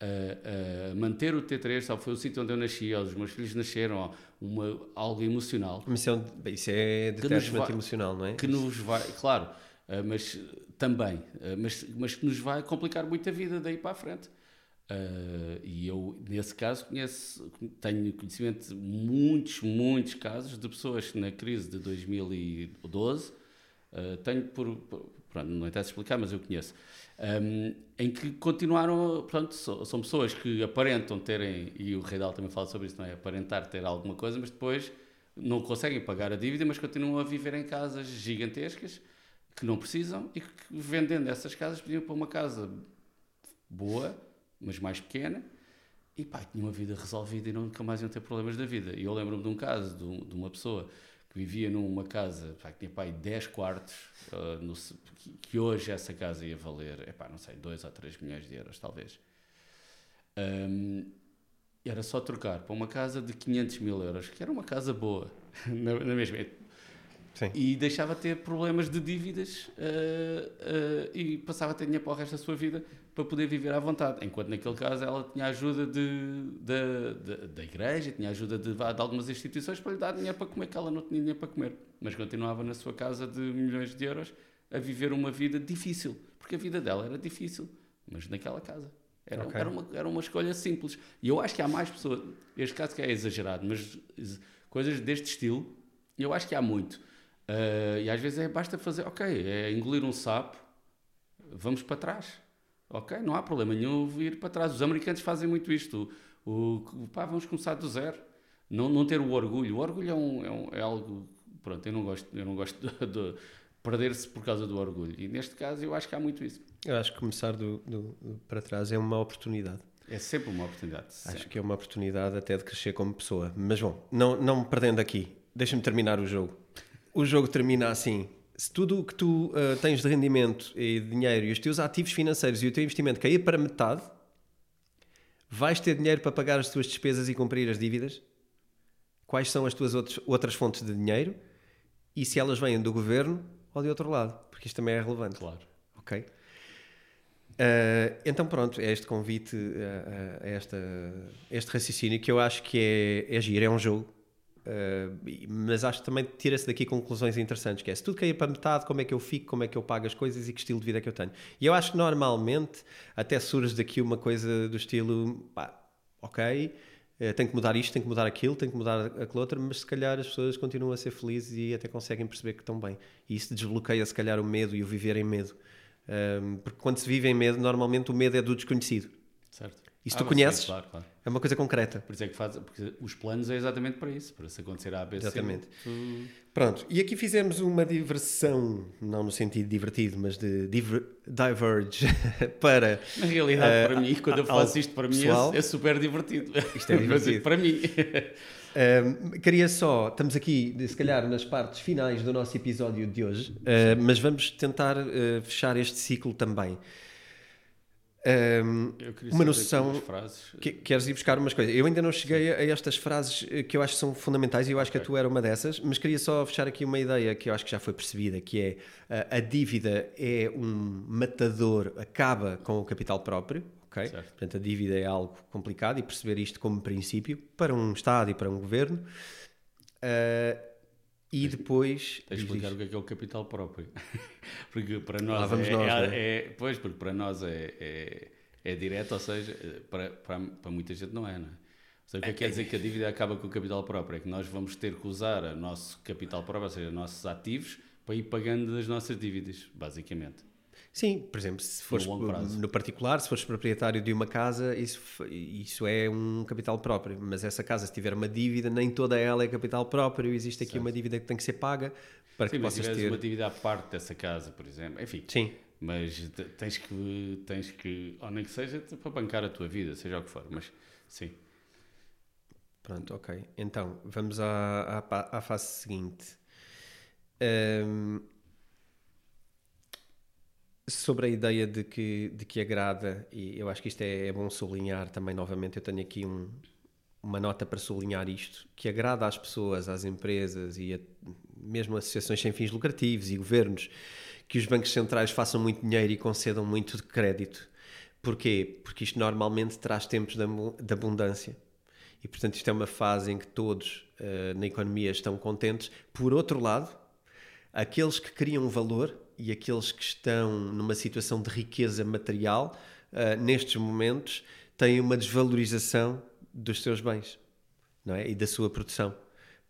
a, a manter o T3, só foi o sítio onde eu nasci, os meus filhos nasceram, uma, algo emocional. Isso é detachment emocional, não é? Que nos vai, claro, uh, mas também, uh, mas, mas que nos vai complicar muito a vida daí para a frente. Uh, e eu, nesse caso, conheço, tenho conhecimento de muitos, muitos casos de pessoas que na crise de 2012, tenho por, por pronto, não interessa explicar, mas eu conheço, um, em que continuaram, portanto, são pessoas que aparentam terem, e o Reidal também fala sobre isso, não é? Aparentar ter alguma coisa, mas depois não conseguem pagar a dívida, mas continuam a viver em casas gigantescas que não precisam e que vendendo essas casas podiam para uma casa boa, mas mais pequena, e pá, tinha uma vida resolvida e nunca mais iam ter problemas da vida. E eu lembro-me de um caso de, de uma pessoa que vivia numa casa pá, que tinha pai 10 quartos, uh, no, que hoje essa casa ia valer, epá, não sei, 2 ou 3 milhões de euros, talvez. Um, era só trocar para uma casa de 500 mil euros, que era uma casa boa, na, na mesma. Sim. E deixava de ter problemas de dívidas uh, uh, e passava a ter dinheiro para o resto da sua vida para poder viver à vontade. Enquanto naquele caso ela tinha ajuda de, de, de, da igreja, tinha ajuda de, de, algumas instituições para lhe dar dinheiro para comer, que ela não tinha dinheiro para comer. Mas continuava na sua casa de milhões de euros a viver uma vida difícil, porque a vida dela era difícil, mas naquela casa. Era, okay. era, uma, era uma escolha simples. E eu acho que há mais pessoas, este caso que é exagerado, mas coisas deste estilo, eu acho que há muito. Uh, e às vezes é, basta fazer, ok, é engolir um sapo, vamos para trás Ok, não há problema nenhum vir para trás. Os americanos fazem muito isto. O, o pá, vamos começar do zero. Não, não ter o orgulho. O orgulho é, um, é, um, é algo. Pronto, eu não gosto, eu não gosto de, de perder-se por causa do orgulho. E neste caso eu acho que há muito isso. Eu acho que começar do, do, para trás é uma oportunidade. É sempre uma oportunidade. Sempre. Acho que é uma oportunidade até de crescer como pessoa. Mas bom, não, não me perdendo aqui, deixa-me terminar o jogo. O jogo termina assim: se tudo o que tu uh, tens de rendimento e de dinheiro e os teus ativos financeiros e o teu investimento cair para metade, vais ter dinheiro para pagar as tuas despesas e cumprir as dívidas? Quais são as tuas outros, outras fontes de dinheiro? E se elas vêm do governo ou de outro lado? Porque isto também é relevante. Claro. Ok? Uh, então pronto, é este convite a, a, esta, este raciocínio que eu acho que é, é giro, é um jogo. Uh, mas acho que também tira-se daqui conclusões interessantes, que é se tudo cair para metade, como é que eu fico, como é que eu pago as coisas e que estilo de vida é que eu tenho. E eu acho que normalmente até surge daqui uma coisa do estilo, pá, ok, uh, tenho que mudar isto, tenho que mudar aquilo, tenho que mudar aquilo outro, mas se calhar as pessoas continuam a ser felizes e até conseguem perceber que estão bem. E isso desbloqueia se calhar o medo e o viver em medo. Um, porque quando se vive em medo, normalmente o medo é do desconhecido. Certo. Se ah, tu conheces, sim, claro, claro. é uma coisa concreta. Por isso é que faz, porque os planos é exatamente para isso, para se acontecer a ABC. Exatamente. Pronto, e aqui fizemos uma diversão, não no sentido divertido, mas de diver, diverge para. Na realidade, uh, para mim, quando eu faço isto para mim, é, é, super divertido. Isto é divertido. para mim. Uh, queria só, estamos aqui, se calhar, nas partes finais do nosso episódio de hoje, uh, mas vamos tentar uh, fechar este ciclo também. Uma noção. Que, queres ir buscar umas coisas? Eu ainda não cheguei a, a, estas frases eh, que eu acho que são fundamentais e eu acho okay. que a tua era uma dessas, mas queria só fechar aqui uma ideia que eu acho que já foi percebida, que é a dívida é um matador, acaba com o capital próprio, ok? Certo. Portanto, a dívida é algo complicado e perceber isto como princípio para um Estado e para um governo. Uh, e depois. Tens de explicar o que é, que é o capital próprio. porque para nós. Lá vamos é, nós, é, né? é, Pois, porque para nós é, é, é direto, ou seja, para, para, para muita gente não é, não é? Ou seja, o que é que quer dizer que a dívida acaba com o capital próprio? É que nós vamos ter que usar o nosso capital próprio, ou seja, os nossos ativos, para ir pagando as nossas dívidas, basicamente. Sim, por exemplo, se fores no, no, particular, se fores proprietário de uma casa, isso, isso é um capital próprio. Mas essa casa, se tiver uma dívida, nem toda ela é capital próprio. Existe aqui certo. uma dívida que tem que ser paga para Sim, que possas ter. uma dívida à parte dessa casa, por exemplo. Enfim. Sim. Mas tens que, tens que, ou nem que seja para bancar a tua vida, seja o que for. Mas sim. Pronto, ok. Então, vamos à, à, à fase seguinte. Um, sobre a ideia de que, de que agrada, e eu acho que isto é, é bom sublinhar também novamente, eu tenho aqui um, uma nota para sublinhar isto, que agrada às pessoas, às empresas e a, mesmo associações sem fins lucrativos e governos, que os bancos centrais façam muito dinheiro e concedam muito de crédito. Porquê? Porque isto normalmente traz tempos de abundância. E, portanto, isto é uma fase em que todos uh, na economia estão contentes. Por outro lado, aqueles que criam valor e aqueles que estão numa situação de riqueza material, uh, nestes momentos, têm uma desvalorização dos seus bens não é? e da sua produção.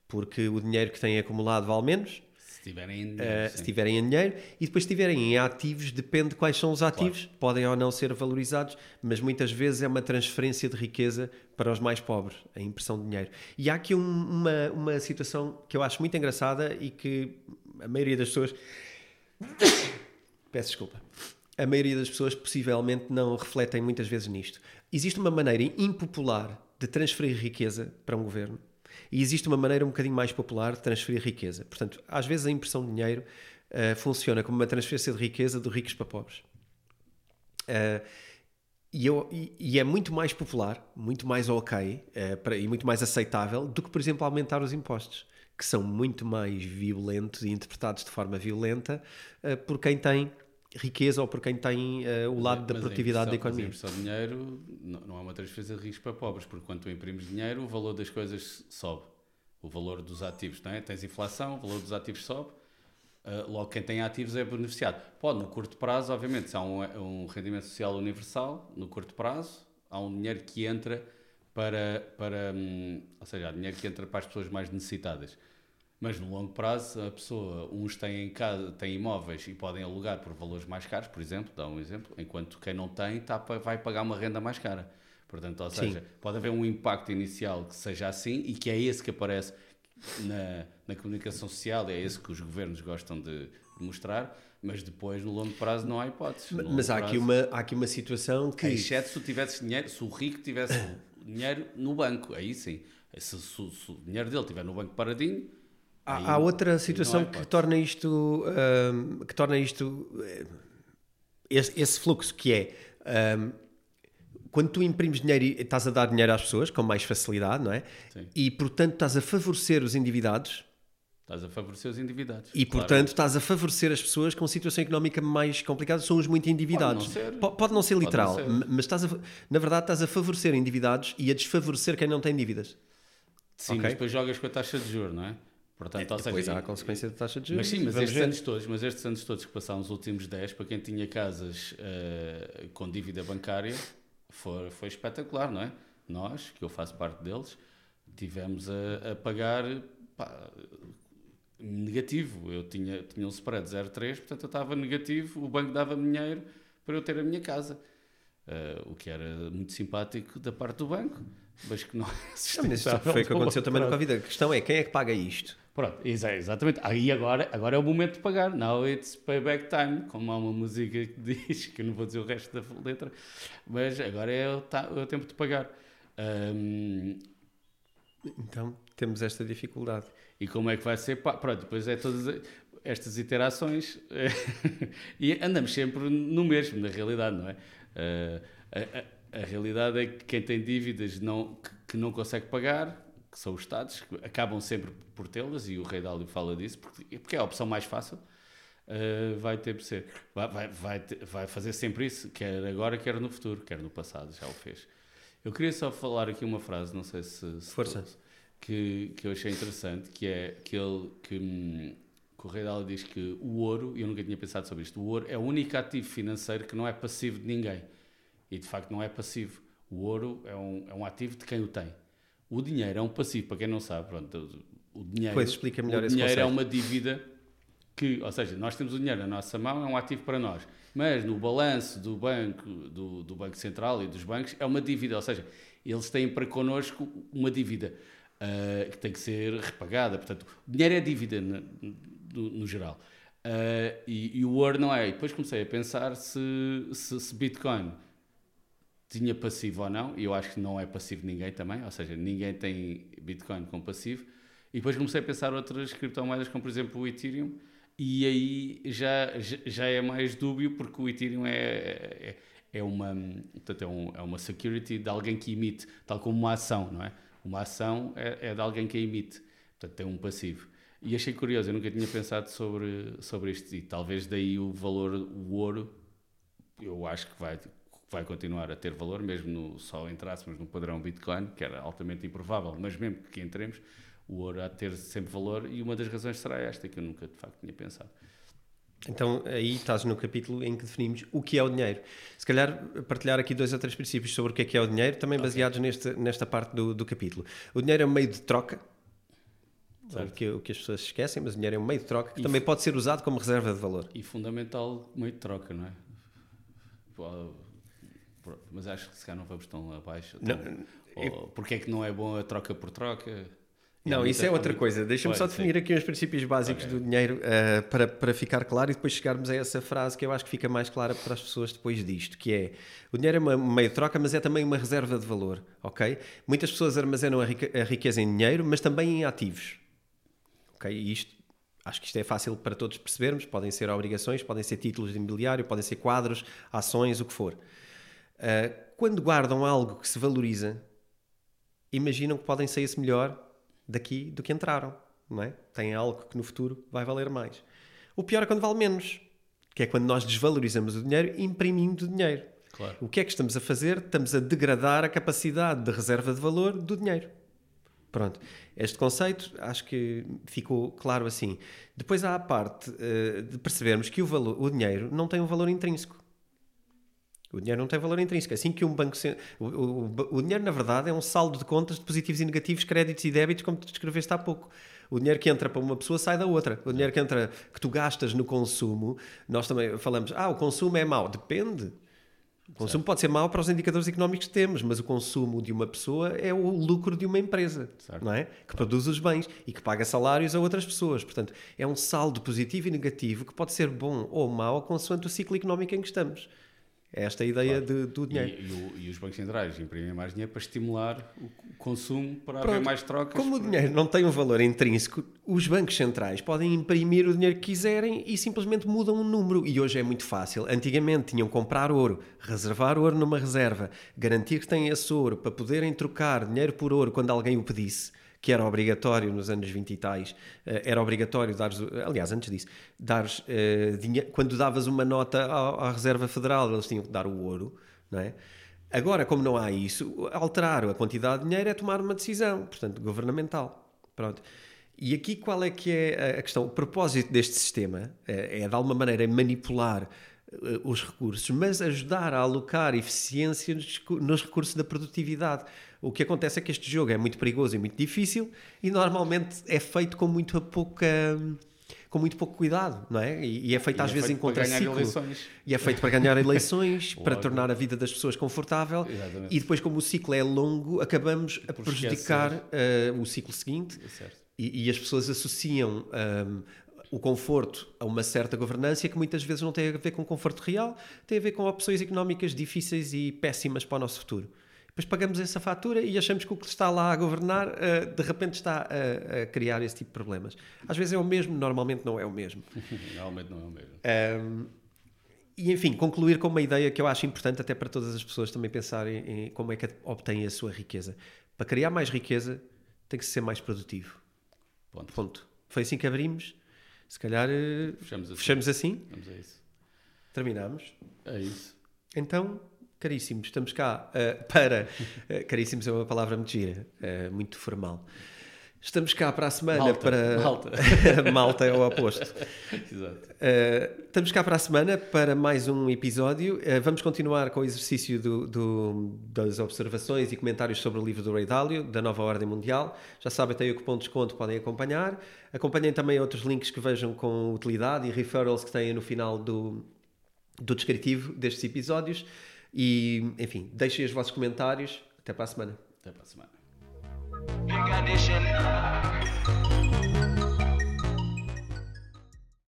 Porque o dinheiro que têm acumulado vale menos. Se tiverem em dinheiro. Uh, se tiverem em dinheiro. E depois, se tiverem em ativos, depende de quais são os ativos. Claro. Podem ou não ser valorizados, mas muitas vezes é uma transferência de riqueza para os mais pobres, a impressão de dinheiro. E há aqui um, uma, uma situação que eu acho muito engraçada e que a maioria das pessoas Peço desculpa. A maioria das pessoas possivelmente não refletem muitas vezes nisto. Existe uma maneira impopular de transferir riqueza para um governo e existe uma maneira um bocadinho mais popular de transferir riqueza. Portanto, às vezes a impressão de dinheiro uh, funciona como uma transferência de riqueza de ricos para pobres. Uh, e, eu, e, e, é muito mais popular, muito mais ok uh, e muito mais aceitável do que, por exemplo, aumentar os impostos que são muito mais violentos e interpretados de forma violenta uh, por quem tem riqueza ou por quem tem uh, o lado mas, da produtividade da economia. Mas a de dinheiro não, não é uma transferência de risco para pobres, porque quando tu imprimes dinheiro, o valor das coisas sobe. O valor dos ativos, não é? Tens inflação, o valor dos ativos sobe. Uh, logo, quem tem ativos é beneficiado. Pode, no curto prazo, obviamente, se há um, um rendimento social universal, no curto prazo, há um dinheiro que entra para, para hum, ou seja, há dinheiro que entra para as pessoas mais necessitadas. Mas no longo prazo, a pessoa, uns têm em casa, têm imóveis e podem alugar por valores mais caros, por exemplo, dá um exemplo, enquanto quem não tem tá, vai pagar uma renda mais cara. Portanto, ou seja, Sim. pode haver um impacto inicial que seja assim e que é esse que aparece na, na comunicação social, é esse que os governos gostam de, mostrar, mas depois no longo prazo não há hipótese. Mas há, prazo, aqui uma, há aqui uma situação que. Exceto se tu tivesses dinheiro, se o rico tivesse dinheiro no banco, aí sim. Se, se, se, o dinheiro dele estiver no banco paradinho. Há, aí, há outra situação que torna isto. Um, que torna isto. Esse, esse fluxo que é. Um, quando tu imprimes dinheiro e estás a dar dinheiro às pessoas com mais facilidade, não é? Sim. E portanto estás a favorecer os endividados, Estás a favorecer os endividados. E, claro. portanto, estás a favorecer as pessoas com situação económica mais complicada, são os muito endividados. Pode não ser. Po- Pode não ser literal, não ser. mas estás a, na verdade estás a favorecer endividados e a desfavorecer quem não tem dívidas. Sim, Ok. mas depois jogas com a taxa de juros, não é? Portanto, ou Depois seja, há a consequência da taxa de juros. Mas sim, mas estes ver. anos todos, mas estes anos todos que passaram os últimos 10, para quem tinha casas eh, com dívida bancária, foi, foi espetacular, não é? Nós, que eu faço parte deles, tivemos a, a pagar pá, negativo. Eu tinha, tinha um spread 0,3, portanto eu estava negativo, o banco dava-me dinheiro para eu ter a minha casa. Eh, o que era muito simpático da parte do banco, mas que não é isso foi o que aconteceu também no lado. Covid. A questão é quem é que paga isto? Pronto, exa- exatamente. Aí agora, agora é o momento de pagar. Now it's payback time, como há uma música que diz, que eu não vou dizer o resto da letra, mas agora é o, é o tempo de pagar. Ahm, Então temos esta dificuldade. E como é que vai ser? Pronto, depois é todas estas iterações e andamos sempre no mesmo, na realidade, não é? Ah, a, a- a realidade é que quem tem dívidas não, que, não consegue pagar, que são os Estados, que acabam sempre por tê-las, e o Rei Dálio fala disso, porque, porque é a opção mais fácil. ah, vai ter ser. Vai, vai, vai, vai fazer sempre isso, quer agora, quer no futuro, quer no passado, já o fez. Eu queria só falar aqui uma frase, não sei se, se Força. Que, que eu achei interessante, que é que ele que, hum, que o Rei Dálio diz que o ouro, eu nunca tinha pensado sobre isto, o ouro é o único ativo financeiro que não é passivo de ninguém. E de facto não é passivo. O ouro é um, é um ativo de quem o tem. O dinheiro é um passivo, para quem não sabe, pronto, o dinheiro, Pois, explica melhor o esse dinheiro é uma dívida que, ou seja, nós temos o dinheiro na nossa mão, é um ativo para nós. Mas no balanço do banco, do, do Banco Central e dos bancos, é uma dívida, ou seja, eles têm para connosco uma dívida ah, que tem que ser repagada. Portanto, o dinheiro é dívida no, no- geral. Ah, e, e o ouro não é. E depois comecei a pensar se, se, se Bitcoin tinha passivo ou não, e eu acho que não é passivo ninguém também, ou seja, ninguém tem Bitcoin com passivo. E depois comecei a pensar outras criptomoedas, como por exemplo o Ethereum, e aí já- já é mais dúbio, porque o Ethereum é, é, é uma, portanto, é, um- é uma security de alguém que emite, tal como uma ação, não é? Uma ação é, é de alguém que a emite, portanto tem um passivo. E achei curioso, eu nunca tinha pensado sobre, sobre isto, e talvez daí o valor, o ouro, eu acho que vai, vai continuar a ter valor, mesmo no, só entrássemos no padrão Bitcoin, que era altamente improvável, mas mesmo que entremos, o ouro há de ter sempre valor, e uma das razões será esta, que eu nunca de facto tinha pensado. Então aí estás no capítulo em que definimos o que é o dinheiro. Se calhar partilhar aqui dois ou três princípios sobre o que é que é o dinheiro, também baseados neste, nesta parte do, do capítulo. O dinheiro é um meio de troca, Certo. o que, o que as pessoas esquecem, mas o dinheiro é um meio de troca que E também pode ser usado como reserva de valor. E fundamental meio de troca, não é? Mas acho que se calhar não vamos tão abaixo. Não, Tão, ou, porque é que não é bom a troca por troca? Há Não, isso é outra coisa. Deixa-me só Pois, sim. definir aqui os princípios básicos Ok. do dinheiro eh, para, para ficar claro e depois chegarmos a essa frase que eu acho que fica mais clara para as pessoas depois disto, que é o dinheiro é uma- um meio de troca, mas é também uma reserva de valor, ok? Muitas pessoas armazenam a riqueza em dinheiro, mas também em ativos, ok? E isto, acho que isto é fácil para todos percebermos, podem ser obrigações, podem ser títulos de imobiliário, podem ser quadros, ações, o que for. Uh, quando guardam algo que se valoriza, imaginam que podem sair-se melhor daqui do que entraram, não é? Têm algo que no futuro vai valer mais. O pior é quando vale menos, que é quando nós desvalorizamos o dinheiro imprimindo dinheiro. Claro. O que é que estamos a fazer? Estamos a degradar a capacidade de reserva de valor do dinheiro. Pronto. Este conceito acho que ficou claro assim. Depois há a parte eh, de percebermos que o, valor, o dinheiro não tem um valor intrínseco. O dinheiro não tem valor intrínseco. Assim que um banco. O, o- o dinheiro, na verdade, é um saldo de contas de positivos e negativos, créditos e débitos, como tu descreveste há pouco. O dinheiro que entra para uma pessoa sai da outra. O dinheiro que entra, que tu gastas no consumo, nós também falamos, ah, o consumo é mau. Depende. O consumo pode ser mau para os indicadores económicos que temos, mas o consumo de uma pessoa é o lucro de uma empresa, Certo. não é? Que produz os bens e que paga salários a outras pessoas. Portanto, é um saldo positivo e negativo que pode ser bom ou mau consoante o ciclo económico em que estamos. É esta ideia de- do E, dinheiro. e o- e os bancos centrais imprimem mais dinheiro para estimular o consumo, para haver Pronto. mais trocas. Como o dinheiro não tem um valor intrínseco, os bancos centrais podem imprimir o dinheiro que quiserem e simplesmente mudam um número. E hoje é muito fácil. Antigamente tinham que comprar ouro, reservar ouro numa reserva, garantir que têm esse ouro para poderem trocar dinheiro por ouro quando alguém o pedisse, que era obrigatório nos anos 20 e tais, uh, era obrigatório dar, aliás, antes disso, uh, quando davas uma nota à, à, Reserva Federal, eles tinham que dar o ouro, não é? Agora, como não há isso, alterar a quantidade de dinheiro é tomar uma decisão, portanto, governamental. Pronto. E aqui qual é que é a questão? O propósito deste sistema é, é de alguma maneira manipular os recursos, mas ajudar a alocar eficiência nos, recursos da produtividade. O que acontece é que este jogo é muito perigoso e muito difícil e normalmente é feito com muito pouca com muito pouco cuidado, não é? E, e é feito e às é vezes feito em contraciclo. E é feito para ganhar eleições, para tornar a vida das pessoas confortável. Exatamente. E depois, como o ciclo é longo, acabamos a prejudicar uh, o ciclo seguinte. É e, e, as pessoas associam um, o conforto a uma certa governança que muitas vezes não tem a ver com conforto real, tem a ver com opções económicas difíceis e péssimas para o nosso futuro. Depois pagamos essa fatura e achamos que o que está lá a governar uh, de repente está a, a, criar esse tipo de problemas. Às vezes é o mesmo, normalmente não é o mesmo. normalmente não é o mesmo. Um, e enfim, concluir com uma ideia que eu acho importante até para todas as pessoas também pensarem em como é que obtêm a sua riqueza. Para criar mais riqueza tem que ser mais produtivo. Ponto. Ponto. Foi assim que abrimos. Se calhar eh, fechamos assim. Fechamos assim. Vamos a isso. Terminamos. É isso. Então, caríssimos, estamos cá uh, para. Uh, caríssimos é uma palavra muito gira, uh, muito formal. Estamos cá para a semana malta, para. Malta. malta é o oposto. Exato. Estamos cá para a semana para mais um episódio. Vamos continuar com o exercício do, do, das observações e comentários sobre o livro do Ray Dalio, da Nova Ordem Mundial. Já sabem, tem o cupom de desconto, podem acompanhar. Acompanhem também outros links que vejam com utilidade e referrals que têm no final do, do descritivo destes episódios. E, enfim, deixem os vossos comentários. Até para a semana. Até para a semana.